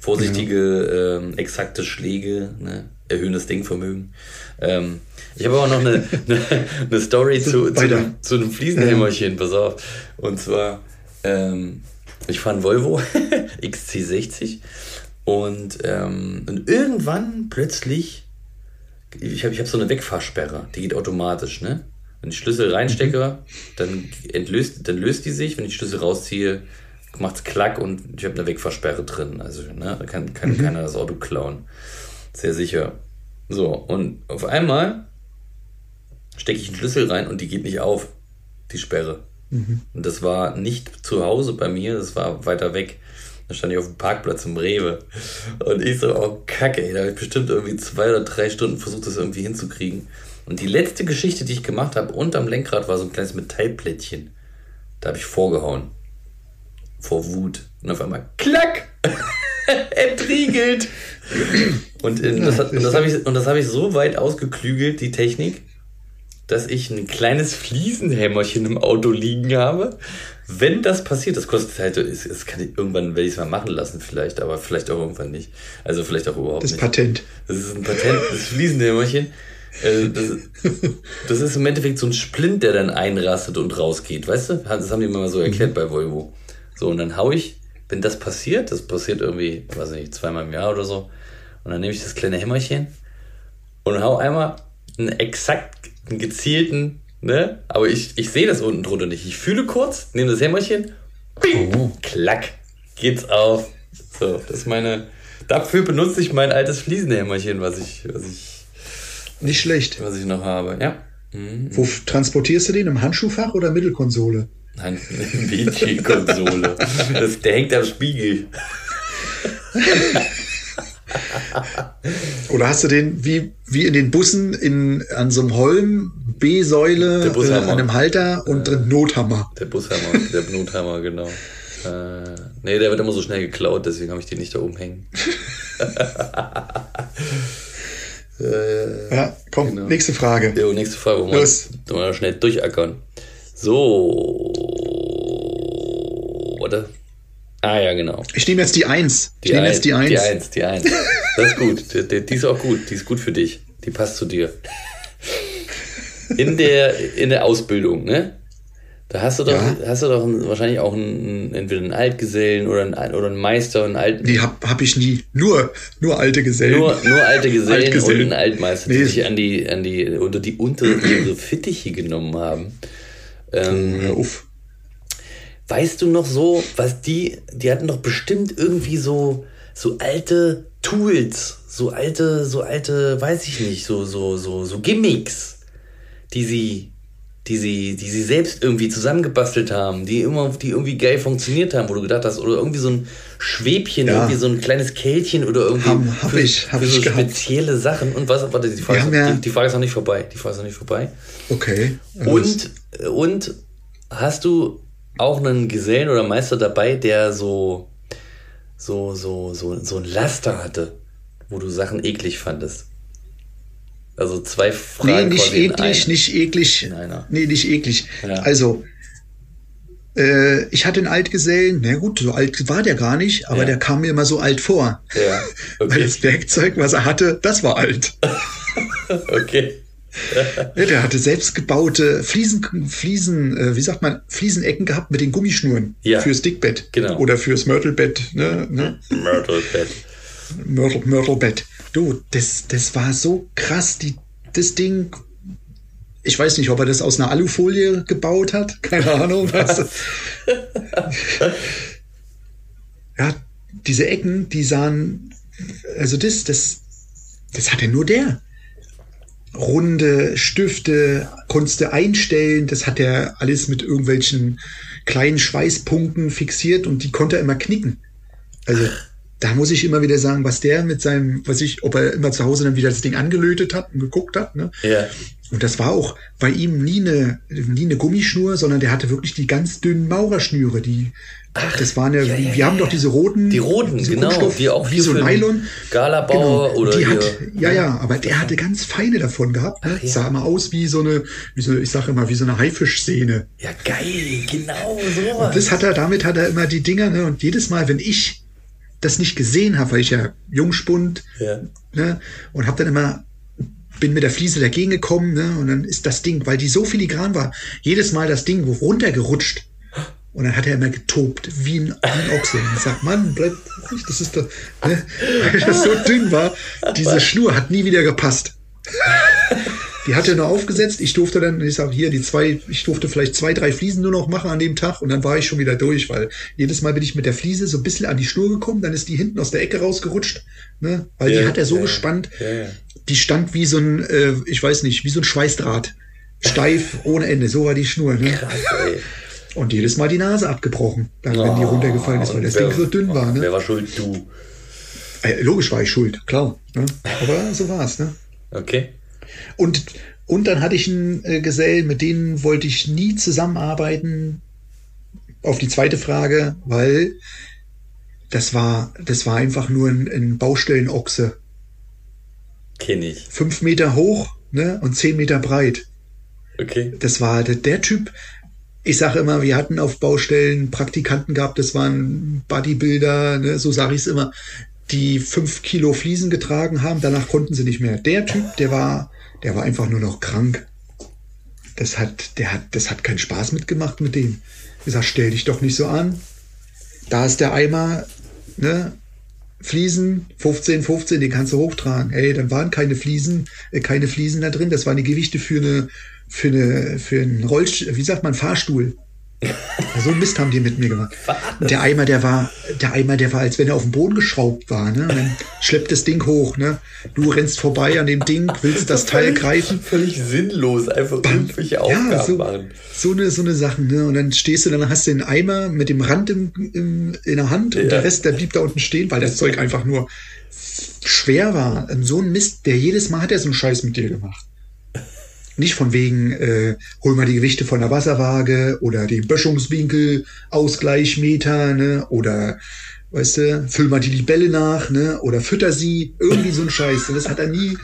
vorsichtige, ähm, exakte Schläge, ne? erhöhen das Denkvermögen. Ähm, ich habe auch noch eine, eine, eine Story zu, zu, einem, zu einem Fliesenhämmerchen, pass auf. Und zwar, ähm, ich fahre einen Volvo XC60 und, ähm, und irgendwann plötzlich, ich habe ich hab so eine Wegfahrsperre, die geht automatisch, ne? Wenn ich Schlüssel reinstecke, dann entlöst, dann löst die sich. Wenn ich Schlüssel rausziehe, macht's klack und ich habe eine Wegfahrsperre drin. Also ne, da kann, kann keiner das Auto klauen. Sehr sicher. So, und auf einmal stecke ich einen Schlüssel rein und die geht nicht auf, die Sperre. Und das war nicht zu Hause bei mir, das war weiter weg. Da stand ich auf dem Parkplatz im Rewe. Und ich so, oh Kacke, ey, da habe ich bestimmt irgendwie zwei oder drei Stunden versucht, das irgendwie hinzukriegen. Und die letzte Geschichte, die ich gemacht habe, unterm Lenkrad war so ein kleines Metallplättchen. Da habe ich vorgehauen. Vor Wut. Und auf einmal, klack! Entriegelt! Und, äh, das, hat- und das habe ich, und das habe ich so weit ausgeklügelt, die Technik, dass ich ein kleines Fliesenhämmerchen im Auto liegen habe. Wenn das passiert, das kostet halt, es kann ich, irgendwann werde ich es mal machen lassen, vielleicht, aber vielleicht auch irgendwann nicht. Also vielleicht auch überhaupt Das nicht. Patent. Das ist ein Patent, das Fliesenhämmerchen. Äh, Das, das ist im Endeffekt so ein Splint, der dann einrastet und rausgeht, weißt du? Das haben die mir mal so erklärt bei Volvo. So, und dann hau ich, wenn das passiert, das passiert irgendwie, weiß nicht, zweimal im Jahr oder so, und dann nehme ich das kleine Hämmerchen und hau einmal einen exakt einen gezielten, ne? Aber ich, ich sehe das unten drunter nicht. Ich fühle kurz, nehme das Hämmerchen, bing, klack, geht's auf. So, das ist meine. Dafür benutze ich mein altes Fliesenhämmerchen, was ich, was ich, Nicht schlecht. was ich noch habe. Ja. Mhm. Wo transportierst du den? Im Handschuhfach oder Mittelkonsole? Nein, Mädchenkonsole. Das, der hängt am Spiegel. Oder hast du den wie, wie in den Bussen in, an so einem Holm, B-Säule, äh, an einem Halter und drin Nothammer? Der Bushammer, der Nothammer, genau. Äh, nee, der wird immer so schnell geklaut, deswegen habe ich den nicht da oben hängen. Ja, komm, Genau. nächste Frage. Jo, nächste Frage, wir Los. wollen wir schnell durchackern. So. Warte. Ah ja, genau. Ich nehme jetzt die Eins. Ich nehme jetzt die Eins. Die Eins, die Eins. Das ist gut. Die, die, die ist auch gut. Die ist gut für dich. Die passt zu dir. In der, in der Ausbildung, ne? Da hast du doch, Ja. hast du doch einen, wahrscheinlich auch einen, entweder einen Altgesellen oder einen, oder einen Meister, einen alten. Die hab, hab ich nie. Nur, nur alte Gesellen. Nur, nur alte Gesellen, Altgesellen. und einen Altmeister, die Nee. sich an die, an die, unter die unter ihre Fittiche genommen haben. Ähm, Hör auf. Weißt du noch so, was die, die hatten doch bestimmt irgendwie so, so alte Tools, so alte, so alte, weiß ich nicht, so, so, so, so Gimmicks, die sie, die sie, die sie selbst irgendwie zusammengebastelt haben, die immer, die irgendwie geil funktioniert haben, wo du gedacht hast, oder irgendwie so ein Schwäbchen, Ja. irgendwie so ein kleines Kältchen oder irgendwie Haben- hab für, ich- hab für ich so gehabt. spezielle Sachen. Und was, warte, die Frage, ist, haben ja- die, die Frage ist noch nicht vorbei. Die Frage ist noch nicht vorbei. Okay. Und, und hast du auch einen Gesellen oder Meister dabei, der so, so, so, so, so ein Laster hatte, wo du Sachen eklig fandest? Also zwei Nee, Fragen nicht quasi in eklig, nicht eklig. In einer. Nee, nicht eklig. Ja. Also, äh, ich hatte einen Altgesellen, na gut, so alt war der gar nicht, aber Ja. der kam mir immer so alt vor. Ja, Weil okay. das Werkzeug, was er hatte, das war alt. okay. Der hatte selbstgebaute Fliesen, Fliesen, äh, wie sagt man, Fliesenecken gehabt mit den Gummischnüren Ja. fürs Dickbett. Genau. Oder fürs Mörtelbett, ne? ne? Myrtle Mörtelbett. Du, das, das war so krass, die, das Ding. Ich weiß nicht, ob er das aus einer Alufolie gebaut hat. Keine Ahnung. Was. ja, diese Ecken, die sahen, also das, das, das hatte nur der. Runde Stifte, konntest du einstellen, das hat er alles mit irgendwelchen kleinen Schweißpunkten fixiert und die konnte er immer knicken. Also da muss ich immer wieder sagen, was der mit seinem, weiß ich, ob er immer zu Hause dann wieder das Ding angelötet hat und geguckt hat. Ne? Ja. Und das war auch bei ihm nie eine, nie eine Gummischnur, sondern der hatte wirklich die ganz dünnen Maurerschnüre, die, das waren ja, ja, ja, wir haben doch diese roten. Die roten, genau, die auch wie so Nylon. Galabauer Genau, oder die hat, ja, ja, aber der hatte ganz feine davon gehabt. Ne? ja. Sah immer aus wie so eine, wie so, ich sage immer, wie so eine Haifischszene. Ja, geil, genau sowas. Das hat er, damit hat er immer die Dinger, ne? Und jedes Mal, wenn ich das nicht gesehen habe, weil ich ja Jungspund, Ja. ne? Und habe dann immer, bin mit der Fliese dagegen gekommen, ne? Und dann ist das Ding, weil die so filigran war, jedes Mal das Ding runtergerutscht. Und dann hat er immer getobt, wie ein, wie ein Ochse. Und ich sag, Mann, bleib ruhig, das ist doch, ne? Weil das so dünn war. Diese Schnur hat nie wieder gepasst. Die hat er nur aufgesetzt. Ich durfte dann, ich sag hier, die zwei, ich durfte vielleicht zwei, drei Fliesen nur noch machen an dem Tag und dann war ich schon wieder durch, weil jedes Mal bin ich mit der Fliese so ein bisschen an die Schnur gekommen, dann ist die hinten aus der Ecke rausgerutscht, ne? Weil Ja, die hat er so ja, gespannt. Ja. Die stand wie so ein, äh, ich weiß nicht, wie so ein Schweißdraht. Steif, ohne Ende. So war die Schnur, ne? Krass, ey. Und jedes Mal die Nase abgebrochen, dann, wenn die Oh, runtergefallen ist, weil das wer- Ding so dünn war, ne? Wer war schuld? Du. Äh, logisch war ich schuld, klar. Ne? Aber so war's, ne? Okay. Und, und dann hatte ich einen äh, Gesellen, mit denen wollte ich nie zusammenarbeiten. Auf die zweite Frage, weil das war, das war einfach nur ein, ein Baustellenochse. Kenn ich. Fünf Meter hoch ne, und zehn Meter breit. Okay. Das war der, der Typ. Ich sage immer, wir hatten auf Baustellen Praktikanten gehabt, das waren Bodybuilder, ne, so sage ich es immer, die fünf Kilo Fliesen getragen haben, danach konnten sie nicht mehr. Der Typ, der war, der war einfach nur noch krank. Das hat, der hat, das hat keinen Spaß mitgemacht mit dem. Ich sag, stell dich doch nicht so an. Da ist der Eimer, ne, Fliesen, 15, 15, den kannst du hochtragen. Ey, dann waren keine Fliesen, äh, keine Fliesen da drin. Das waren die Gewichte für eine, für eine, für einen Rollstuhl, wie sagt man, Fahrstuhl. So ein Mist haben die mit mir gemacht. Der Eimer, der war, der Eimer, der war, als wenn er auf den Boden geschraubt war, ne? Dann schleppt das Ding hoch, ne? Du rennst vorbei an dem Ding, willst das Teil Völlig- greifen. Völlig sinnlos, einfach irgendwelche Aufgaben Ja, so, machen. so eine, so eine Sachen, ne? Und dann stehst du, dann hast du den Eimer mit dem Rand im, im, in der Hand und Ja. der Rest, der blieb da unten stehen, weil das Zeug einfach nur schwer war. Und so ein Mist, der jedes Mal hat er so einen Scheiß mit dir gemacht. Nicht von wegen, äh, hol mal die Gewichte von der Wasserwaage oder den Böschungswinkel, Ausgleichmeter, ne? Oder, weißt du, füll mal die Libelle nach, ne? Oder fütter sie, irgendwie so ein Scheiß. Und das hat er nie,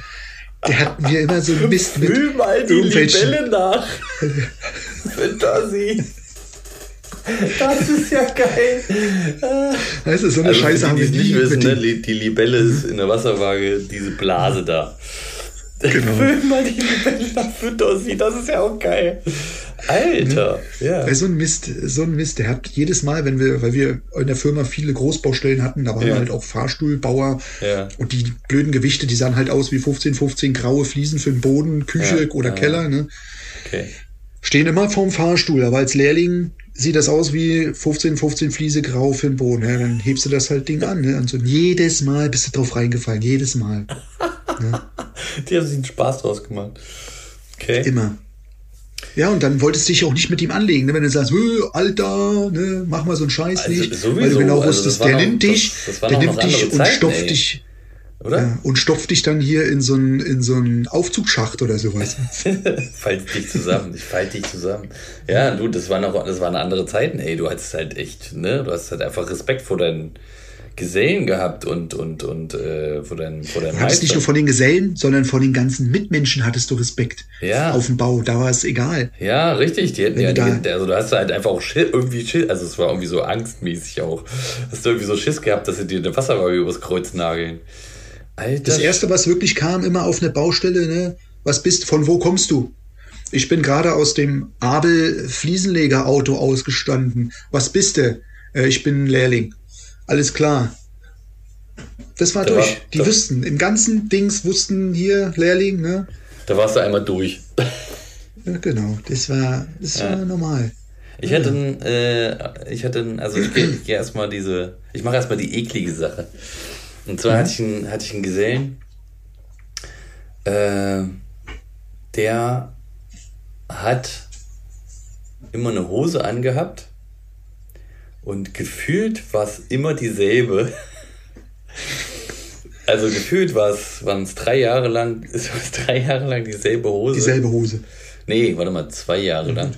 der hat mir immer so einen Mist mit Fühl mal die irgendwelchen- Libelle nach. Fantasie. Das ist ja geil. Weißt du, so eine Also Scheiße haben wir nicht nie wissen, mit ne? die Libelle ist in der Wasserwaage diese Blase da. Genau. Füll mal die nach Fantasie, das ist ja auch geil. Alter, ja. Weil so ein Mist, so ein Mist, der hat jedes Mal, wenn wir, weil wir in der Firma viele Großbaustellen hatten, da waren Ja. halt auch Fahrstuhlbauer Ja. und die blöden Gewichte, die sahen halt aus wie 15, 15 graue Fliesen für den Boden, Küche Ja, oder ja. Keller, ne? Okay. Stehen immer vorm Fahrstuhl, aber als Lehrling sieht das aus wie 15, 15 Fliese grau für den Boden. Ja, dann hebst du das halt Ding an, ne? Und so jedes Mal bist du drauf reingefallen, jedes Mal. Die haben sich einen Spaß draus gemacht. Okay. Immer. Ja, und dann wolltest du dich auch nicht mit ihm anlegen, ne? wenn du sagst, "Hö, Alter, ne, mach mal so einen Scheiß Also nicht. sowieso, weil du genau also wusstest, war der noch- nimmt dich, das- das der nimmt dich andere und stopft ey. dich. Oder? Ja, und stopft dich dann hier in so einen in so einen Aufzugsschacht oder sowas. Faltet dich zusammen, ich falte dich zusammen. Ja, du, das waren auch, das waren andere Zeiten, ey. Du hattest halt echt, ne, du hast halt einfach Respekt vor deinen Gesellen gehabt und, und, und, äh, vor deinen, vor deinen Du hattest nicht nur von den Gesellen, sondern von den ganzen Mitmenschen hattest du Respekt. Ja. Auf dem Bau, da war es egal. Ja, richtig, die hätten Wenn ja, du die, also du hast halt einfach auch Schiss, irgendwie Schiss, also es war irgendwie so angstmäßig auch. Hast du irgendwie so Schiss gehabt, dass sie dir eine Wasserwaage übers Kreuz nageln. Alter. Das erste, was wirklich kam, immer auf eine Baustelle, ne? Was bist, von wo kommst du? Ich bin gerade aus dem Abel Fliesenleger-Auto ausgestanden. Was bist du? Äh, ich bin ein Lehrling. Alles klar. Das war Da durch. war- Die da- wussten, im ganzen Dings wussten hier Lehrling, ne? Da warst du einmal durch. Ja, genau. Das war, das war normal. Ich hatte, ein, äh, ich hatte, ein, also ich gehe geh erstmal diese, ich mache erstmal die eklige Sache. Und zwar hatte, ich einen, hatte ich einen Gesellen, äh, der hat immer eine Hose angehabt und gefühlt war es immer dieselbe. Also gefühlt waren es drei Jahre lang, ist es drei Jahre lang dieselbe Hose. Dieselbe Hose. Nee, warte mal, zwei Jahre lang.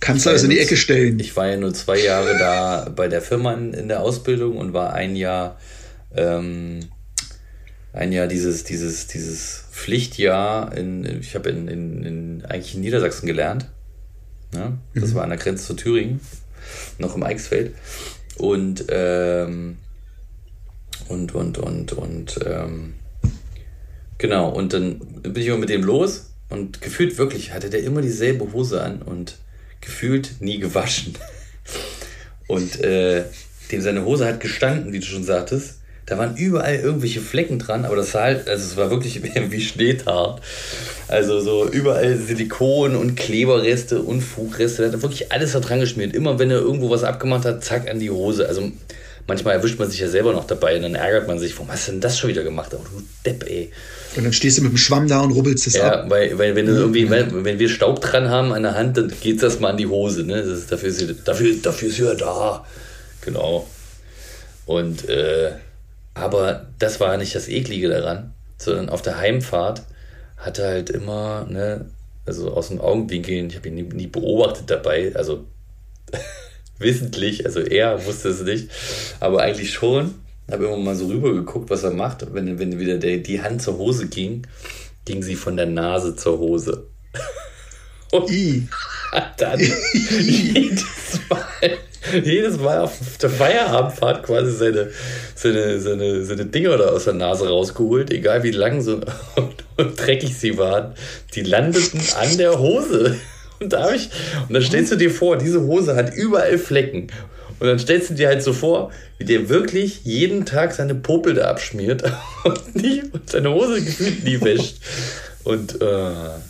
Kannst du also in die Ecke stellen. Ich war ja nur zwei Jahre da bei der Firma in, in der Ausbildung und war ein Jahr, ähm, ein Jahr dieses, dieses, dieses Pflichtjahr in, ich habe in, in, in, eigentlich in Niedersachsen gelernt. Ja, das mhm. war an der Grenze zu Thüringen, noch im Eichsfeld. Und, ähm, und, und, und, und, ähm, genau, und dann bin ich immer mit dem los und gefühlt wirklich hatte der immer dieselbe Hose an und gefühlt nie gewaschen. Und äh, dem seine Hose hat gestanden, wie du schon sagtest. Da waren überall irgendwelche Flecken dran, aber das war halt, also es war wirklich wie Schneetar. Also so überall Silikon und Kleberreste und Fugreste. Da hat er wirklich alles da dran geschmiert. Immer wenn er irgendwo was abgemacht hat, zack an die Hose. Also manchmal erwischt man sich ja selber noch dabei und dann ärgert man sich, warum hast du denn das schon wieder gemacht? Oh, du Depp, ey. Und dann stehst du mit dem Schwamm da und rubbelst es ja, ab. Ja, weil, weil wenn du irgendwie, wenn, wenn wir Staub dran haben an der Hand, dann geht das mal an die Hose. Ne? Ist, dafür, ist sie, dafür, dafür ist sie ja da. Genau. Und äh, aber das war nicht das Eklige daran, sondern auf der Heimfahrt hat er halt immer, ne, also aus dem Augenwinkel, ich habe ihn nie, nie beobachtet dabei, also wissentlich, also er wusste es nicht, aber eigentlich schon. Habe immer mal so rüber geguckt, was er macht. Wenn, wenn wieder der, die Hand zur Hose ging, ging sie von der Nase zur Hose. Und I. hat dann jedes Mal, jedes Mal auf der Feierabendfahrt quasi seine, seine, seine, seine Dinger da aus der Nase rausgeholt, egal wie lang so und, und dreckig sie waren. Die landeten an der Hose. Und da ich, und dann stellst du dir vor, diese Hose hat überall Flecken. Und dann stellst du dir halt so vor, wie der wirklich jeden Tag seine Popel da abschmiert und, nie, und seine Hose gefühlt nie wäscht. Und äh,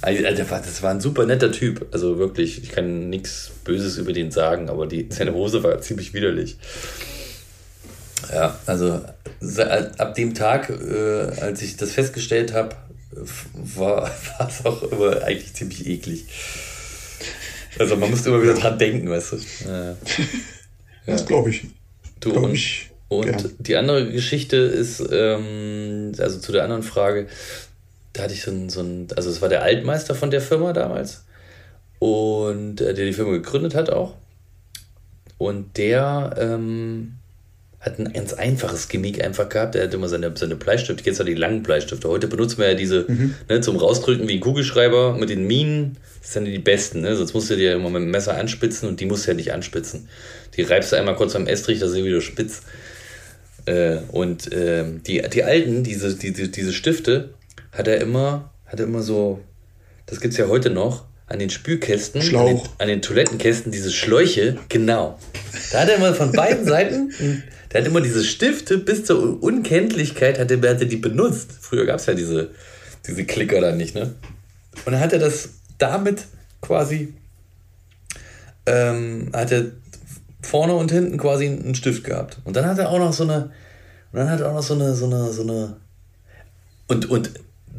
also, das war ein super netter Typ. Also wirklich, ich kann nichts Böses über den sagen, aber die, seine Hose war ziemlich widerlich. Ja, also ab dem Tag, äh, als ich das festgestellt habe, war es auch immer eigentlich ziemlich eklig. Also man musste immer wieder dran denken, weißt du. Ja. Das glaube ich. Du glaub und, ich und gern. die andere Geschichte ist, ähm, also zu der anderen Frage, da hatte ich so ein, so ein, also es war der Altmeister von der Firma damals und äh, der die Firma gegründet hat auch. Und der ähm, hat ein ganz einfaches Gimmick einfach gehabt. Er hat immer seine, seine Bleistifte, kennst du die langen Bleistifte. Heute benutzen wir ja diese mhm. ne, zum Rausdrücken wie ein Kugelschreiber mit den Minen. Das sind die besten, ne? sonst musst du dir immer mit dem Messer anspitzen und die musst du ja nicht anspitzen. Die reibst du einmal kurz am Estrich, da sind wieder spitz. Äh, und äh, die, die alten, diese, diese, diese Stifte, hat er immer, hat er immer so, das gibt es ja heute noch, an den Spülkästen, an den, an den, Toilettenkästen, diese Schläuche, genau. Da hat er immer von beiden Seiten, der hat immer diese Stifte bis zur Unkenntlichkeit, hat er, hat er die benutzt. Früher gab es ja diese, diese Klicker da nicht, ne? Und dann hat er das damit quasi, ähm, hat er vorne und hinten quasi einen Stift gehabt. Und dann hat er auch noch so eine, und dann hat er auch noch so eine, so eine, so eine, und, und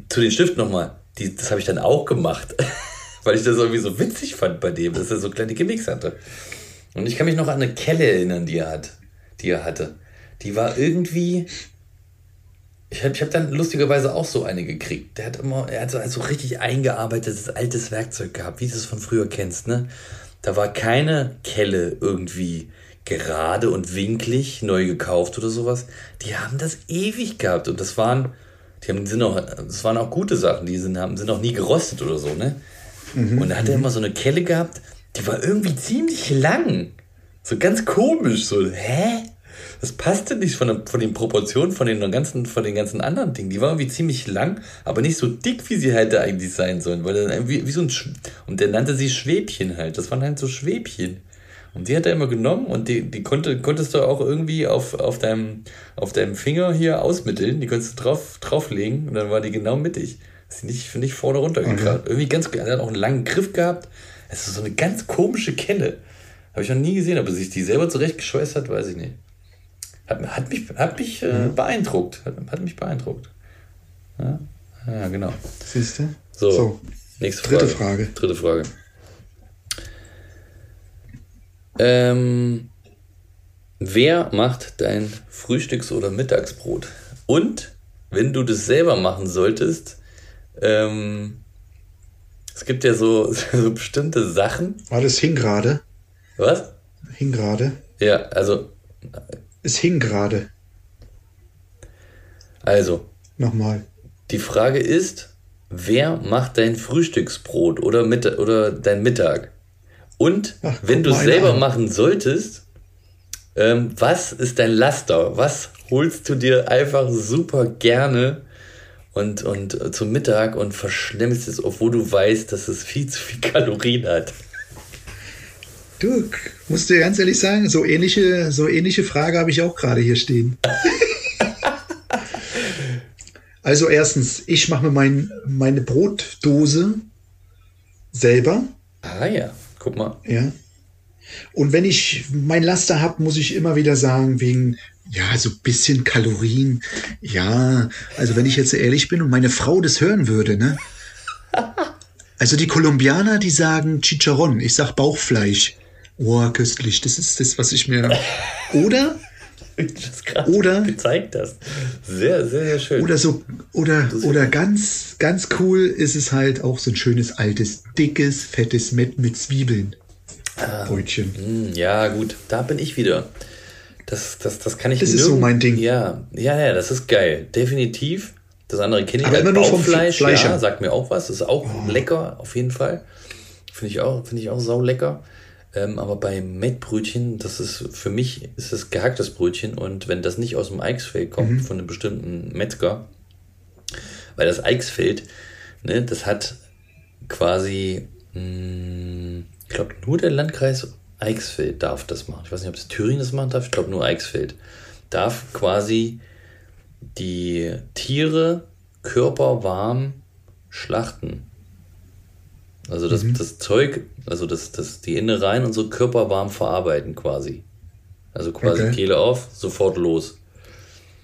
zu den Stiften nochmal, die, das habe ich dann auch gemacht, weil ich das irgendwie so witzig fand bei dem, dass er so kleine Gimmicks hatte. Und ich kann mich noch an eine Kelle erinnern, die er hat, die er hatte. Die war irgendwie, ich habe ich hab dann lustigerweise auch so eine gekriegt. Der hat immer, er hat so, so richtig eingearbeitetes altes Werkzeug gehabt, wie du es von früher kennst, ne? Da war keine Kelle irgendwie gerade und winklig neu gekauft oder sowas. Die haben das ewig gehabt und das waren, die haben, sind auch, das waren auch gute Sachen, die sind, haben, sind auch nie gerostet oder so, ne? Mhm, und da hat er mhm. immer so eine Kelle gehabt, die war irgendwie ziemlich lang. So ganz komisch, so, hä? Das passte nicht von, der, von den Proportionen von den ganzen, von den ganzen anderen Dingen. Die war irgendwie ziemlich lang, aber nicht so dick, wie sie hätte eigentlich sein sollen. Weil dann wie, wie so ein Sch und der nannte sie Schwäbchen halt. Das waren halt so Schwäbchen. Und die hat er immer genommen und die, die konnte, konntest du auch irgendwie auf, auf, deinem, auf deinem Finger hier ausmitteln. Die konntest du drauf, drauflegen und dann war die genau mittig. Ist nicht, nicht vorne runtergekracht. Okay. Irgendwie ganz, er hat auch einen langen Griff gehabt. Es ist so eine ganz komische Kelle. Habe ich noch nie gesehen, ob er sich die selber zurechtgeschweißt hat, weiß ich nicht. Hat, hat mich, hat mich äh, mhm. beeindruckt. Hat, hat, mich beeindruckt. Ja, ja genau. Siehst du? So, so, nächste dritte Frage. Frage. Dritte Frage. Ähm, wer macht dein Frühstücks- oder Mittagsbrot? Und wenn du das selber machen solltest, ähm, es gibt ja so, so bestimmte Sachen. War das hing gerade? Was? Hing gerade. Ja, also. Es hing gerade. Also. Nochmal. Die Frage ist, wer macht dein Frühstücksbrot oder, mit, oder dein Mittag? Und Ach, wenn du es selber an. machen solltest, ähm, was ist dein Laster? Was holst du dir einfach super gerne und, und zum Mittag und verschlemmst es, obwohl du weißt, dass es viel zu viel Kalorien hat? Du, musst dir ganz ehrlich sagen, so ähnliche, so ähnliche Frage habe ich auch gerade hier stehen. also erstens, ich mache mir mein, meine Brotdose selber. Ah ja, guck mal. Ja. Und wenn ich mein Laster habe, muss ich immer wieder sagen, wegen, ja, so ein bisschen Kalorien. Ja, also wenn ich jetzt ehrlich bin und meine Frau das hören würde, ne? Also die Kolumbianer, die sagen Chicharron, ich sag Bauchfleisch. Oh, köstlich, das ist das, was ich mir. Oder? das oder gezeigt hast. Sehr, sehr, sehr schön. Oder so, oder, oder ganz, ganz cool ist es halt auch so ein schönes altes, dickes, fettes Met mit Zwiebeln. Ah, Brötchen. Mh, hm, ja, gut, da bin ich wieder. Das, das, das kann ich Das ist so mein Ding. Ja, ja, ja, das ist geil. Definitiv. Das andere kenne ich Aber halt immer nur vom Fleisch. Ja, sagt mir auch was. Das ist auch oh. lecker, auf jeden Fall. Finde ich auch, finde ich auch sau lecker. Ähm, aber bei Mettbrötchen, das ist für mich ist es gehacktes Brötchen und wenn das nicht aus dem Eichsfeld kommt, mhm. von einem bestimmten Metzger, weil das Eichsfeld, ne, das hat quasi, mh, hm, ich glaube, nur der Landkreis Eichsfeld darf das machen. Ich weiß nicht, ob es Thüringen das machen darf, ich glaube nur Eichsfeld. Darf quasi die Tiere körperwarm schlachten. Also das, mhm. das Zeug, also das, das, die Innereien und so körperwarm verarbeiten quasi. Also quasi okay. Kehle auf, sofort los.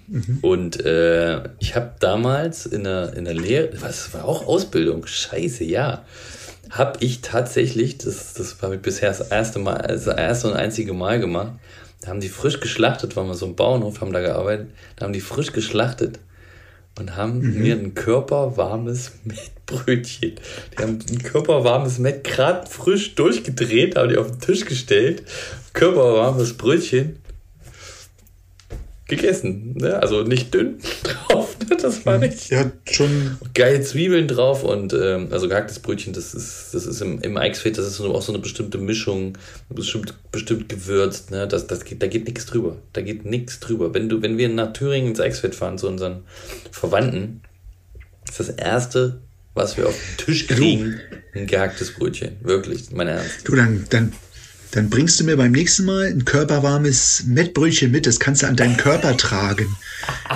Mhm. Und äh, ich habe damals in der, in der Lehre, was war auch Ausbildung, scheiße, ja, habe ich tatsächlich, das, das habe ich bisher das erste Mal, das erste und einzige Mal gemacht, da haben die frisch geschlachtet, waren wir so im Bauernhof, haben da gearbeitet, da haben die frisch geschlachtet und haben mhm. mir ein körperwarmes Mettbrötchen. Die haben ein körperwarmes Mett gerade frisch durchgedreht, haben die auf den Tisch gestellt. Körperwarmes Brötchen gegessen. Ne? Also nicht dünn drauf, ne? das war nicht. Ja, schon. Geile Zwiebeln drauf und ähm, also gehacktes Brötchen, das ist, das ist im, im Eichsfeld, das ist so, auch so eine bestimmte Mischung, bestimmt, bestimmt gewürzt. Ne? Das, das geht, da geht nichts drüber. Da geht nichts drüber. Wenn, du, wenn wir nach Thüringen ins Eichsfeld fahren zu unseren Verwandten, ist das Erste, was wir auf den Tisch kriegen, ein gehacktes Brötchen. Wirklich, mein Ernst. Du, dann, dann dann bringst du mir beim nächsten Mal ein körperwarmes Mettbrötchen mit. Das kannst du an deinen Körper tragen.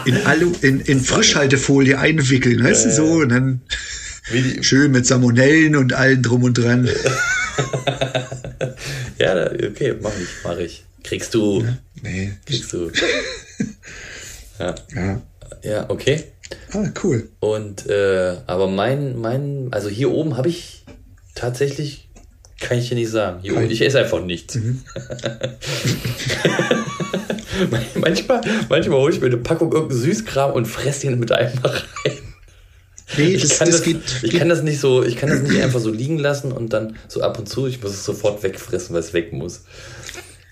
In, Alu, in, in Frischhaltefolie einwickeln, weißt du so? Und dann schön mit Salmonellen und allem drum und dran. ja, okay, mach ich, mach ich. Kriegst du. Ja, nee. Kriegst du. Ja. Ja, ja okay. Ah, cool. Und, äh, aber mein, mein, also hier oben habe ich tatsächlich kann ich dir nicht sagen. Jo, ich esse einfach nichts. Mhm. manchmal, manchmal hole ich mir eine Packung irgendeinen Süßkram und fresse den mit einem rein. Nee, ich, das, kann das, das geht, ich geht. kann das nicht so, ich kann das nicht einfach so liegen lassen und dann so ab und zu, ich muss es sofort wegfressen, weil es weg muss.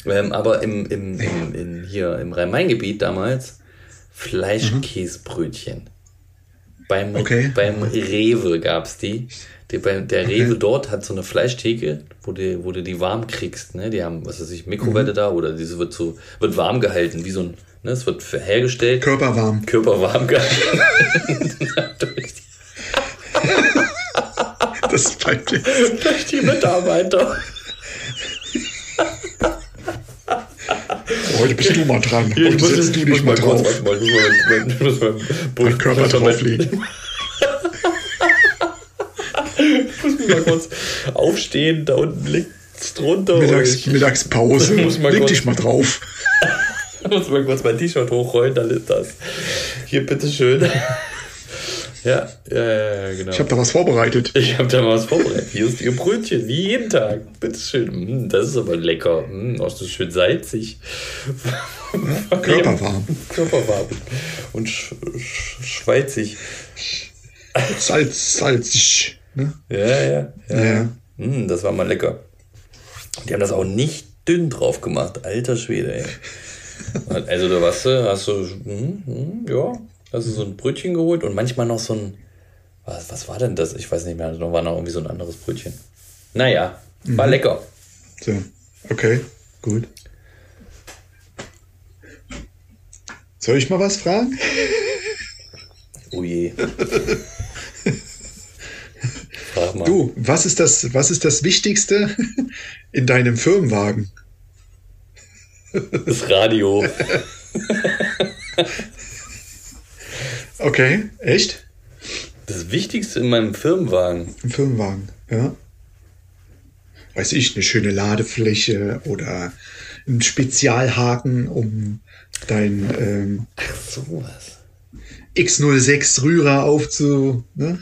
Ähm, aber im, im, im, in, hier im Rhein-Main-Gebiet damals Fleischkäsebrötchen. Mhm. Beim, okay. beim Rewe gab es die. Die, der Rewe okay. dort hat so eine Fleischtheke, wo du, wo du die warm kriegst. Ne? Die haben, was weiß ich, Mikrowelle mhm. da oder diese wird so, wird warm gehalten, wie so ein, ne? es wird hergestellt. Körperwarm. Körperwarm gehalten. das ist peinlich. Durch die Mitarbeiter. Heute bist du mal dran. Heute setzt du dich mal drauf. Kurz, mal, ich muss mal, ich muss mein Körper drauflegen. mal kurz aufstehen, da unten liegt es drunter. Mittags, ich, Mittagspause, muss mal Leg kurz, dich mal drauf. muss mal kurz mein T-Shirt hochrollen, dann ist das. Hier, bitteschön. Ja, ja, ja, ja genau. Ich habe da was vorbereitet. Ich habe da mal was vorbereitet. Hier ist Ihr Brötchen, wie jeden Tag. Bitteschön. Hm, das ist aber lecker. Hm, auch so schön salzig. Körperwarm. Körperwarm. Und sch sch schweizig. Salz, salzig. Ne? Ja, ja, ja. Ja. Hm, das war mal lecker. Die haben das auch nicht dünn drauf gemacht. Alter Schwede, ey. Also da warst du, hast du, hm, hm, ja, du so ein Brötchen geholt und manchmal noch so ein, was, was war denn das? Ich weiß nicht mehr, da war noch irgendwie so ein anderes Brötchen. Naja, war lecker. So, okay, gut. Soll ich mal was fragen? Oh je. Frag mal. Du, was ist das, was ist das Wichtigste in deinem Firmenwagen? Das Radio. Okay, echt? Das Wichtigste in meinem Firmenwagen. Im Firmenwagen, ja. Weiß ich, eine schöne Ladefläche oder ein Spezialhaken, um dein ähm, Ach, sowas. X06 Rührer aufzu, ne?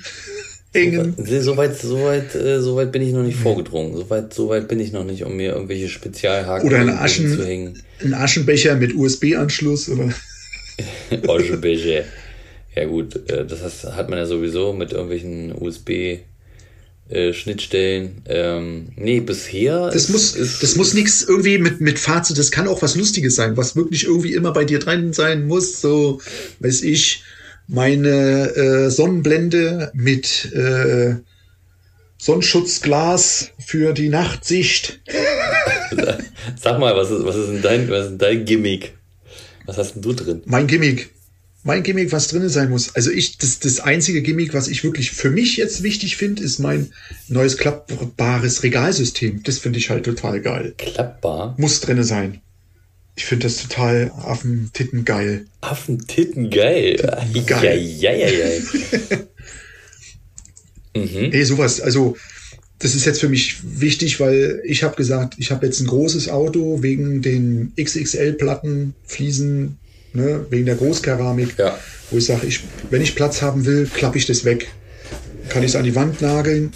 hängen. So weit, so weit, äh, so weit bin ich noch nicht vorgedrungen. So weit, so weit bin ich noch nicht, um mir irgendwelche Spezialhaken Oder ein irgendwo Aschen- zu hängen. Ein Aschenbecher mit USB-Anschluss oder Aschenbecher. Ja gut, äh, das hat man ja sowieso mit irgendwelchen USB-Schnittstellen. Ähm, nee, bisher. Das ist- muss, ist, das muss nichts irgendwie mit, mit Fazit, das kann auch was Lustiges sein, was wirklich irgendwie immer bei dir dran sein muss. So, weiß ich, meine äh, Sonnenblende mit äh, Sonnenschutzglas für die Nachtsicht. Sag mal, was ist, was ist denn dein, was ist denn dein Gimmick? Was hast denn du drin? Mein Gimmick. Mein Gimmick, was drin sein muss. Also ich, das, das einzige Gimmick, was ich wirklich für mich jetzt wichtig finde, ist mein neues klappbares Regalsystem. Das finde ich halt total geil. Klappbar? Muss drinne sein. Ich finde das total affentitten geil. Affentitten geil. Geil. Ja, ja, ja, ja. mhm. Nee, sowas, also das ist jetzt für mich wichtig, weil ich habe gesagt, ich habe jetzt ein großes Auto wegen den XXL-Platten, Fliesen, ne, wegen der Großkeramik, Ja. wo ich sage, ich, wenn ich Platz haben will, klappe ich das weg. Kann ich es an die Wand nageln.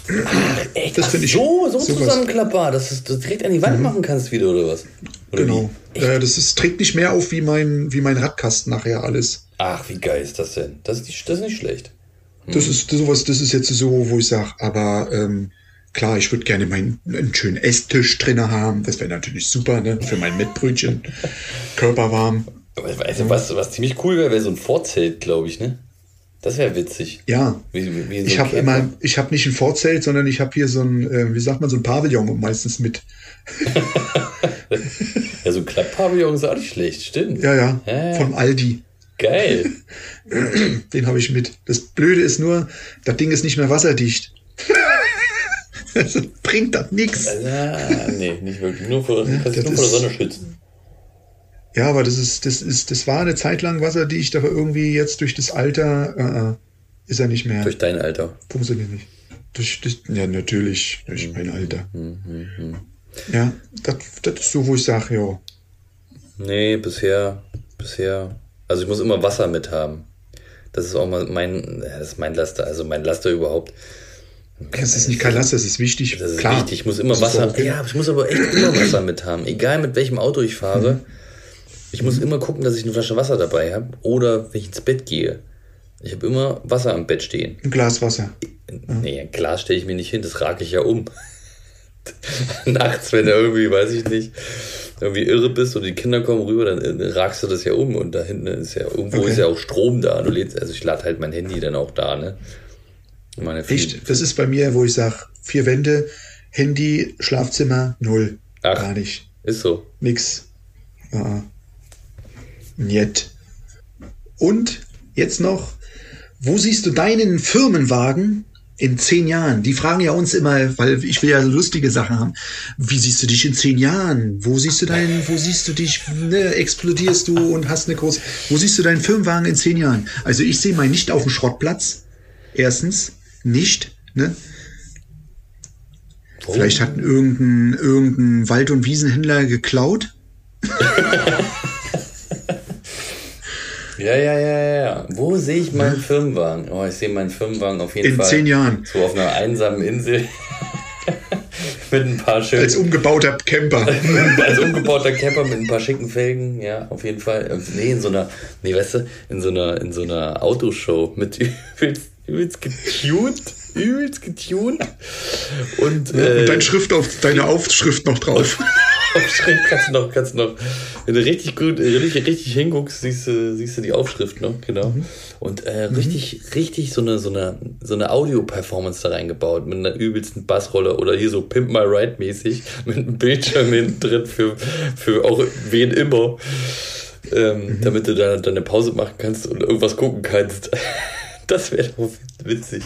Echt? Das finde ich so, so sowas. zusammenklappbar, dass du es direkt an die Wand machen kannst wieder, oder was? Oder Genau. Äh, das ist, trägt nicht mehr auf wie mein, wie mein Radkasten nachher alles. Ach, wie geil ist das denn? Das ist, nicht, das ist nicht schlecht. Das ist sowas, das ist jetzt so, wo ich sage, aber ähm, klar, ich würde gerne meinen einen schönen Esstisch drinne haben. Das wäre natürlich super, ne? Für mein Mettbrötchen. Körperwarm. Du, was, was ziemlich cool wäre, wäre so ein Vorzelt, glaube ich, ne? Das wäre witzig. Ja. Wie, wie, so Ich habe immer, ich habe nicht ein Vorzelt, sondern ich habe hier so ein, äh, wie sagt man, so ein Pavillon meistens mit. Ja, so ein Klapppavillon ist auch nicht schlecht, stimmt. Ja, ja, Ja, ja. vom Aldi. Geil. Den habe ich mit. Das Blöde ist nur, das Ding ist nicht mehr wasserdicht. also bringt das nichts. Ah, nee, nicht wirklich. Nur vor, kannst dich das nur vor der Sonne schützen. Ja, aber das ist, das ist, das war eine Zeit lang wasserdicht, aber irgendwie jetzt durch das Alter äh, äh, ist er nicht mehr. Durch dein Alter. Funktioniert nicht. Durch, durch, ja, natürlich, Mhm. durch mein Alter. Ja, das, das ist so, wo ich sage, ja. Nee, bisher, bisher. Also ich muss immer Wasser mit haben. Das ist auch mal mein, das ist mein Laster, also mein Laster überhaupt. Das ist nicht kein Laster, das ist wichtig. Das ist Klar. wichtig. Ich muss immer Wasser, okay. ja, ich muss aber echt immer Wasser mit haben. Egal mit welchem Auto ich fahre. Mhm. Ich muss immer gucken, dass ich eine Flasche Wasser dabei habe. Oder wenn ich ins Bett gehe. Ich habe immer Wasser am Bett stehen. Ein Glas Wasser. Nee, ein Glas stelle ich mir nicht hin, das rage ich ja um. Nachts, wenn du irgendwie, weiß ich nicht, irgendwie irre bist und die Kinder kommen rüber, dann äh, ragst du das ja um und da hinten ist ja, irgendwo Okay. ist ja auch Strom da. Du lädst, also ich lade halt mein Handy dann auch da, ne? Meine Echt? Das ist bei mir, wo ich sage, vier Wände, Handy, Schlafzimmer, null. Ach. Gar nicht. Ist so. Nix. Ja. Njet. Und jetzt noch, wo siehst du deinen Firmenwagen in zehn Jahren? Die fragen ja uns immer, weil ich will ja lustige Sachen haben. Wie siehst du dich in zehn Jahren? Wo siehst du deinen, wo siehst du dich, ne, explodierst du und hast eine große, wo siehst du deinen Firmenwagen in zehn Jahren? Also ich sehe meinen nicht auf dem Schrottplatz. Erstens, nicht, ne? Oh. Vielleicht hat irgendein, irgendein Wald- und Wiesenhändler geklaut. Ja, ja, ja, ja. Wo sehe ich meinen Firmenwagen? Oh, ich sehe meinen Firmenwagen auf jeden In Fall. zehn Jahren. So auf einer einsamen Insel. mit ein paar schönen. Als umgebauter Camper. Als umgebauter Camper mit ein paar schicken Felgen, ja, auf jeden Fall. Nee, in so einer, nee, weißt du, in so einer, in so einer Autoshow mit übelst, übelst getuned, übelst getuned. Und, äh, Und dein Schrift auf, deine Aufschrift noch drauf. Aufschrift kannst du noch, kannst du noch, wenn du richtig gut, äh, richtig, richtig hinguckst, siehst du, siehst du die Aufschrift noch, genau. Und äh, richtig, richtig so eine, so eine, so eine Audio-Performance da reingebaut, mit einer übelsten Bassrolle oder hier so Pimp My Ride mäßig, mit einem Bildschirm hinten drin für, für auch wen immer, ähm, damit du da deine Pause machen kannst und irgendwas gucken kannst. Das wäre doch witzig.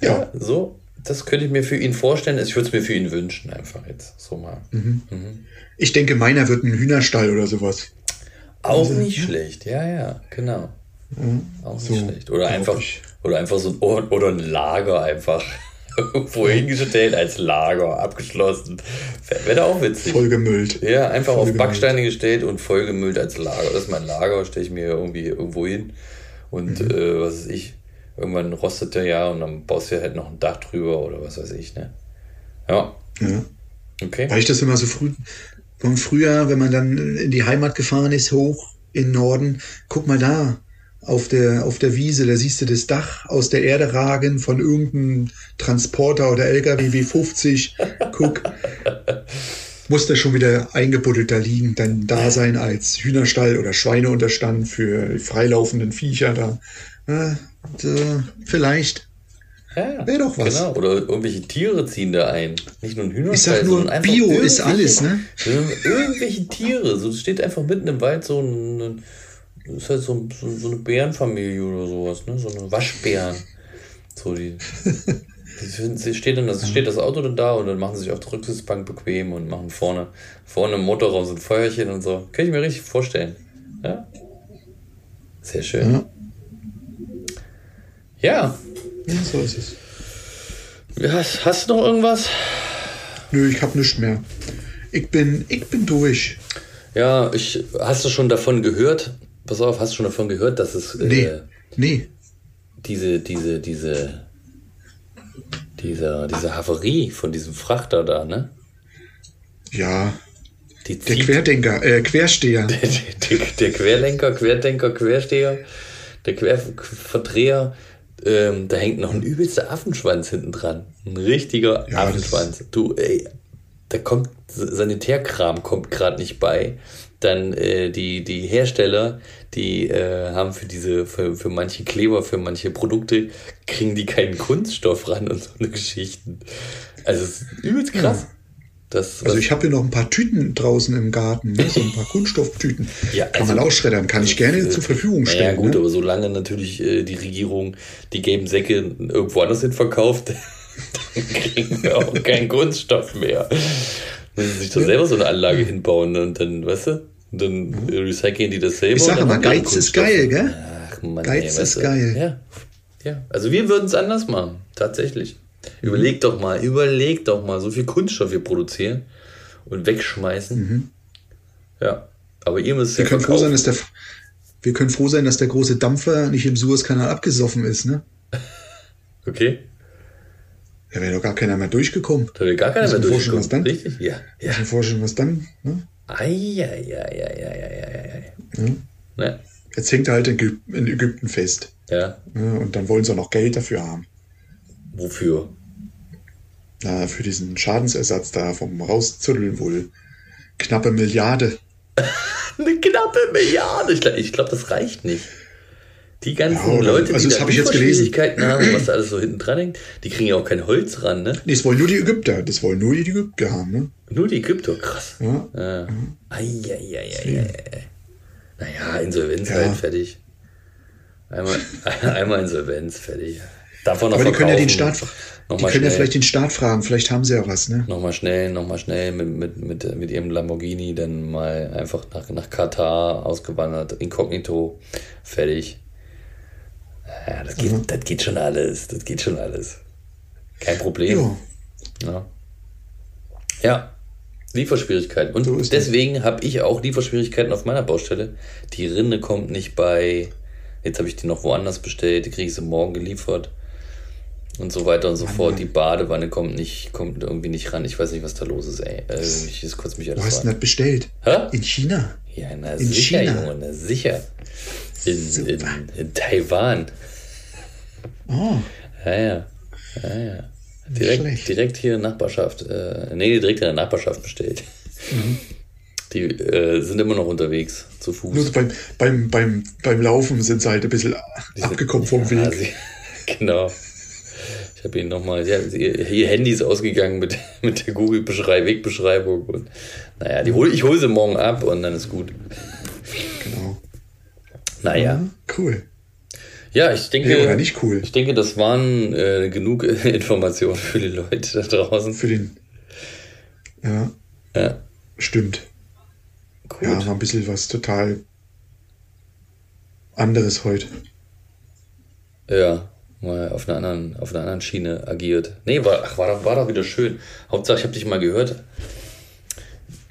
Ja. so, das könnte ich mir für ihn vorstellen. Ich würde es mir für ihn wünschen, einfach jetzt, so mal. Ich denke, meiner wird ein Hühnerstall oder sowas. Auch nicht schlecht, ja, ja, genau. Auch nicht so schlecht. Oder einfach, ich. oder einfach so ein Ort oder ein Lager einfach. Irgendwo hingestellt als Lager, abgeschlossen. Wäre wär auch witzig. Vollgemüllt. Ja, einfach auf Vollgemüllt. Backsteine gestellt und vollgemüllt als Lager. Das ist mein Lager, stelle ich mir irgendwie irgendwo hin. Und Mhm. äh, was weiß ich, irgendwann rostet der ja und dann baust du halt noch ein Dach drüber oder was weiß ich, ne? Ja, Ja. okay. Weil ich das immer so früh, von früher, wenn man dann in die Heimat gefahren ist, hoch in Norden, guck mal da, auf der, auf der Wiese, da siehst du das Dach aus der Erde ragen von irgendeinem Transporter oder LKW W50. Guck. Muss da schon wieder eingebuddelt da liegen, dein Dasein als Hühnerstall oder Schweineunterstand für die freilaufenden Viecher da. Ja, so, vielleicht. Ja, Wär doch was. Genau, oder irgendwelche Tiere ziehen da ein. Nicht nur ein Hühnerstall, Ich sag nur, Bio ist alles, ne? Irgendwelche Tiere. So es steht einfach mitten im Wald so ein. Ist halt so, so, so eine Bärenfamilie oder sowas, ne? So eine Waschbären. So die. sie steht dann das, steht das Auto dann da und dann machen sie sich auf der Rücksitzbank bequem und machen vorne, vorne im Motorraum so ein Feuerchen und so. Kann ich mir richtig vorstellen. Ja. Sehr schön. Ja, Ja. ja so ist es. Hast, hast du noch irgendwas? Nö, ich hab nichts mehr. Ich bin, ich bin durch. Ja, ich hast du schon davon gehört? Pass auf, hast du schon davon gehört, dass es Nee, äh, nee. diese, diese, diese, dieser, diese Havarie von diesem Frachter da, ne? Ja, Die der Querdenker, äh, Quersteher. der, der, der Querlenker, Querdenker, Quersteher, der Querverdreher, ähm, da hängt noch ein übelster Affenschwanz hinten dran. Ein richtiger Ja, Affenschwanz. Du, ey, da kommt Sanitärkram kommt gerade nicht bei. Dann äh, die, die Hersteller, die äh, haben für diese, für, für manche Kleber, für manche Produkte, kriegen die keinen Kunststoff ran und so eine Geschichten. Also es ist übelst krass. Das, Also ich habe hier noch ein paar Tüten draußen im Garten, ne? so ein paar Kunststofftüten. Ja, Kann also- man ausschreddern, kann ich gerne Äh, zur Verfügung stellen. gut, ne? aber solange natürlich äh, die Regierung die gelben Säcke irgendwo anders hin verkauft, dann kriegen wir auch keinen Kunststoff mehr. Müssen sie sich da selber so eine Anlage hinbauen und dann, weißt du, dann äh, recyceln die das selber. Ich sag und dann aber, haben die den Geiz ist geil, gell? Ach Mann, Geiz ey, ist weißt du? geil. Ja, ja. Also wir würden es anders machen, tatsächlich. Überleg doch mal, überleg doch mal, so viel Kunststoff wir produzieren und wegschmeißen. Ja, aber ihr müsst Wir ja können froh sein, dass der, wir können froh sein, dass der große Dampfer nicht im Suezkanal abgesoffen ist, ne? Okay? Da wäre doch gar keiner mehr durchgekommen. Da will gar keiner mehr du dir vorstellen, was dann? Richtig? Ja. ja. Du dir vorstellen, was dann? Ne? Eieieiei. Ne? Jetzt hängt er halt in Ägypten, fest. Ja. Und dann wollen sie auch noch Geld dafür haben. Wofür? Na, für diesen Schadensersatz da vom Rauszütteln wohl. Knappe Milliarde. Eine knappe Milliarde. Ich glaube, glaub, das reicht nicht. Die ganzen Ja, Leute, also die das da hab ich jetzt gelesen. Schwierigkeiten haben, was da alles so hinten dran hängt, die kriegen ja auch kein Holz ran, ne? Nee, das wollen nur die Ägypter. Das wollen nur die Ägypter haben, ne? Nur die Ägypter, krass. Ja. Ja. Eieieiei. Naja, Insolvenz Ja. halt, fertig. Einmal, einmal Insolvenz, fertig. Davon Aber die können ja den. Staat, die können ja vielleicht den Staat fragen. Vielleicht haben sie ja was, ne? Nochmal schnell, nochmal schnell mit, mit, mit, mit ihrem Lamborghini dann mal einfach nach, nach Katar ausgewandert, inkognito, fertig. Ja, das geht, das geht schon alles, das geht schon alles. Kein Problem. Ja. Ja. ja. Lieferschwierigkeiten. Und So deswegen habe ich auch Lieferschwierigkeiten auf meiner Baustelle. Die Rinde kommt nicht bei Jetzt habe ich die noch woanders bestellt, die kriege ich sie morgen geliefert. Und so weiter und so Mann, fort. Mann. Die Badewanne kommt nicht, kommt irgendwie nicht ran. Ich weiß nicht, was da los ist, ey. Äh, ich jetzt kurz mich Wo alles hast du das bestellt? Hä? In China? Ja, na In sicher, China? Junge, na sicher. In, in, in Taiwan. Oh, Ja, ja. ja, ja. Direkt, direkt hier in der Nachbarschaft. Äh, nee, direkt in der Nachbarschaft bestellt. Mhm. Die äh, sind immer noch unterwegs, zu Fuß. nur beim, beim, beim, beim Laufen sind sie halt ein bisschen abgekommen vom Ja, Weg. sie, genau. Ich habe ihnen nochmal, ja, ihr, Handy ist ausgegangen mit, mit der Google-Wegbeschreibung. Und naja, die hol, ich hole sie morgen ab und dann ist gut. Genau. Naja. Mhm, Cool. Ja, ich denke, Ja, nicht cool. ich denke, das waren äh, genug Informationen für die Leute da draußen. Für den. Ja, Ja, stimmt. gut. Ja, mal ein bisschen was total anderes heute. Ja, mal auf einer anderen, auf einer anderen Schiene agiert. Nee, war, ach, war, doch- war doch wieder schön. Hauptsache, ich habe dich mal gehört.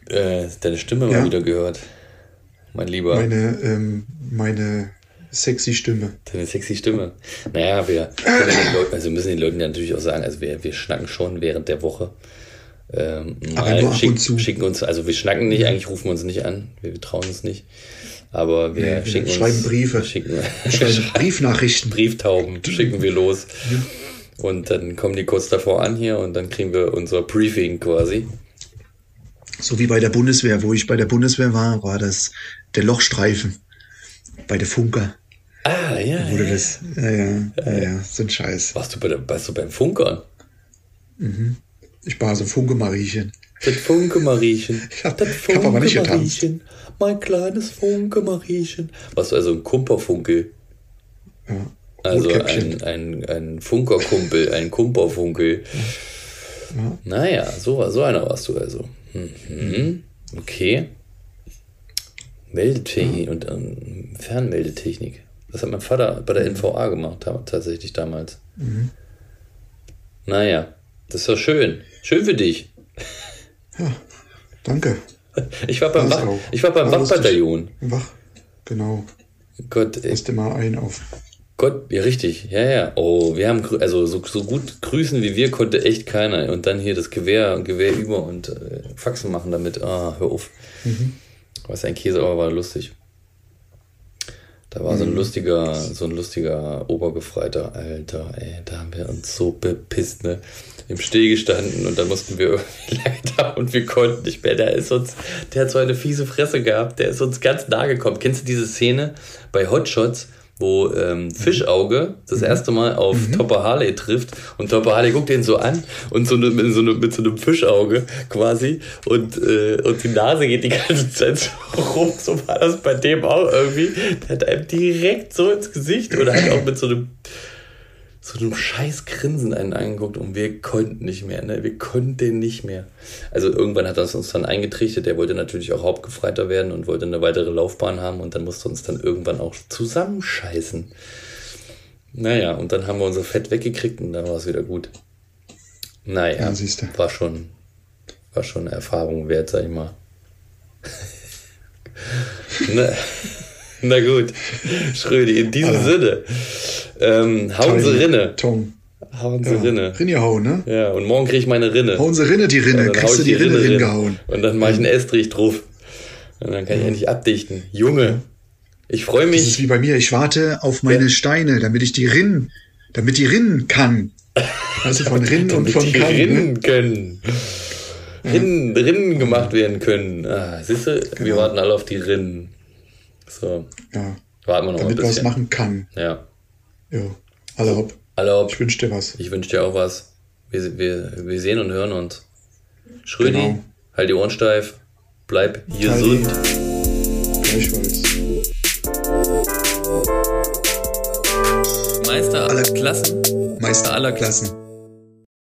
Äh, deine Stimme Ja. mal wieder gehört. Mein Lieber. Meine, ähm, meine sexy Stimme. Deine sexy Stimme. Naja, wir Leuten, also müssen den Leuten ja natürlich auch sagen, also wir, wir schnacken schon während der Woche. Ähm, Aber mal schick, schicken uns, also wir schnacken nicht, eigentlich rufen wir uns nicht an, wir, wir trauen uns nicht. Aber wir wir schicken schreiben uns, Briefe. Schicken, Wir schreiben Briefnachrichten. Brieftauben schicken wir los. Und dann kommen die kurz davor an hier und dann kriegen wir unser Briefing quasi. So wie bei der Bundeswehr. Wo ich bei der Bundeswehr war, war das der Lochstreifen. Bei der Funker. Ah, ja. Wurde ja. das. Ja, ja, ja, ja, so ein Scheiß. Warst du, bei der, warst du beim Funkern? Ich war so ein Funke-Mariechen. Das Funke-Mariechen. Ich hab- Das ich hab aber nicht getanzt. Mein kleines Funke-Mariechen. Warst du also ein Kumperfunkel? Ja. Also ein, ein, ein Funkerkumpel, ein Kumperfunkel. Naja, so, so einer warst du also. Mhm. Okay. Meldetechnik und ähm, Fernmeldetechnik. Das hat mein Vater bei der NVA gemacht, ta- tatsächlich damals. Naja, das ist doch schön. Schön für dich. Danke. Ich war beim, Wach, ich war beim. Wachbataillon. Wach. Genau. Gott, Lass dir mal ein auf. Gott, ja richtig, ja, ja. Oh, wir haben, also so, so gut grüßen wie wir konnte echt keiner. Und dann hier das Gewehr, Gewehr über und äh, Faxen machen damit. Ah, hör auf. Was ein Käse, aber war lustig. Da war so ein lustiger, so ein lustiger Obergefreiter, Alter, ey, da haben wir uns so bepisst, ne? Im Steh gestanden und dann mussten wir irgendwie leider und wir konnten nicht mehr. Der ist uns, der hat so eine fiese Fresse gehabt, der ist uns ganz nahe gekommen. Kennst du diese Szene bei Hotshots, wo ähm, Fischauge das erste Mal auf Topper Harley trifft und Topper Harley guckt ihn so an und so, eine, mit, so eine, mit so einem Fischauge quasi und, äh, und die Nase geht die ganze Zeit so rum. So war das bei dem auch irgendwie. Der hat einem direkt so ins Gesicht oder halt auch mit so einem so einem scheiß Grinsen einen angeguckt und wir konnten nicht mehr, ne? Wir konnten nicht mehr. Also irgendwann hat das uns dann eingetrichtert, der wollte natürlich auch Hauptgefreiter werden und wollte eine weitere Laufbahn haben und dann musste uns dann irgendwann auch zusammenscheißen. Naja, und dann haben wir unser Fett weggekriegt und dann war es wieder gut. Naja, Ja, war schon, war schon eine Erfahrung wert, sag ich mal. na, na gut, Schrödi, in diesem Sinne, ähm, hauen Sie Rinne. Tom. Hauen Sie Ja. Rinne. Rinne hauen, ne? Ja, und morgen kriege ich meine Rinne. Hauen sie Rinne, die Rinne. Kriegst du die Rinne rein. hingehauen. Und dann mache ich einen Estrich drauf. Und dann kann ich endlich abdichten. Junge, ich freue Das ist mich. wie bei mir. Ich warte auf meine Ja. Steine, damit ich die Rinnen, damit die Rinnen kann. Also von Rinnen und von die kann. Ne? Rinnen können. Rinnen, Rinnen gemacht werden können. Ah, siehst du, wir Genau. warten alle auf die Rinnen. So, Ja, warten wir noch damit ein man was bisschen. machen kann. Ja. Ja, alle hopp. Alle hopp. Ich wünsche dir was. Ich wünsche dir auch was. Wir, wir, wir sehen und hören uns. Schrödi, Genau. halt die Ohren steif. Bleib Halli. gesund. Gleichfalls. Meister aller Klassen. Meister aller Klassen.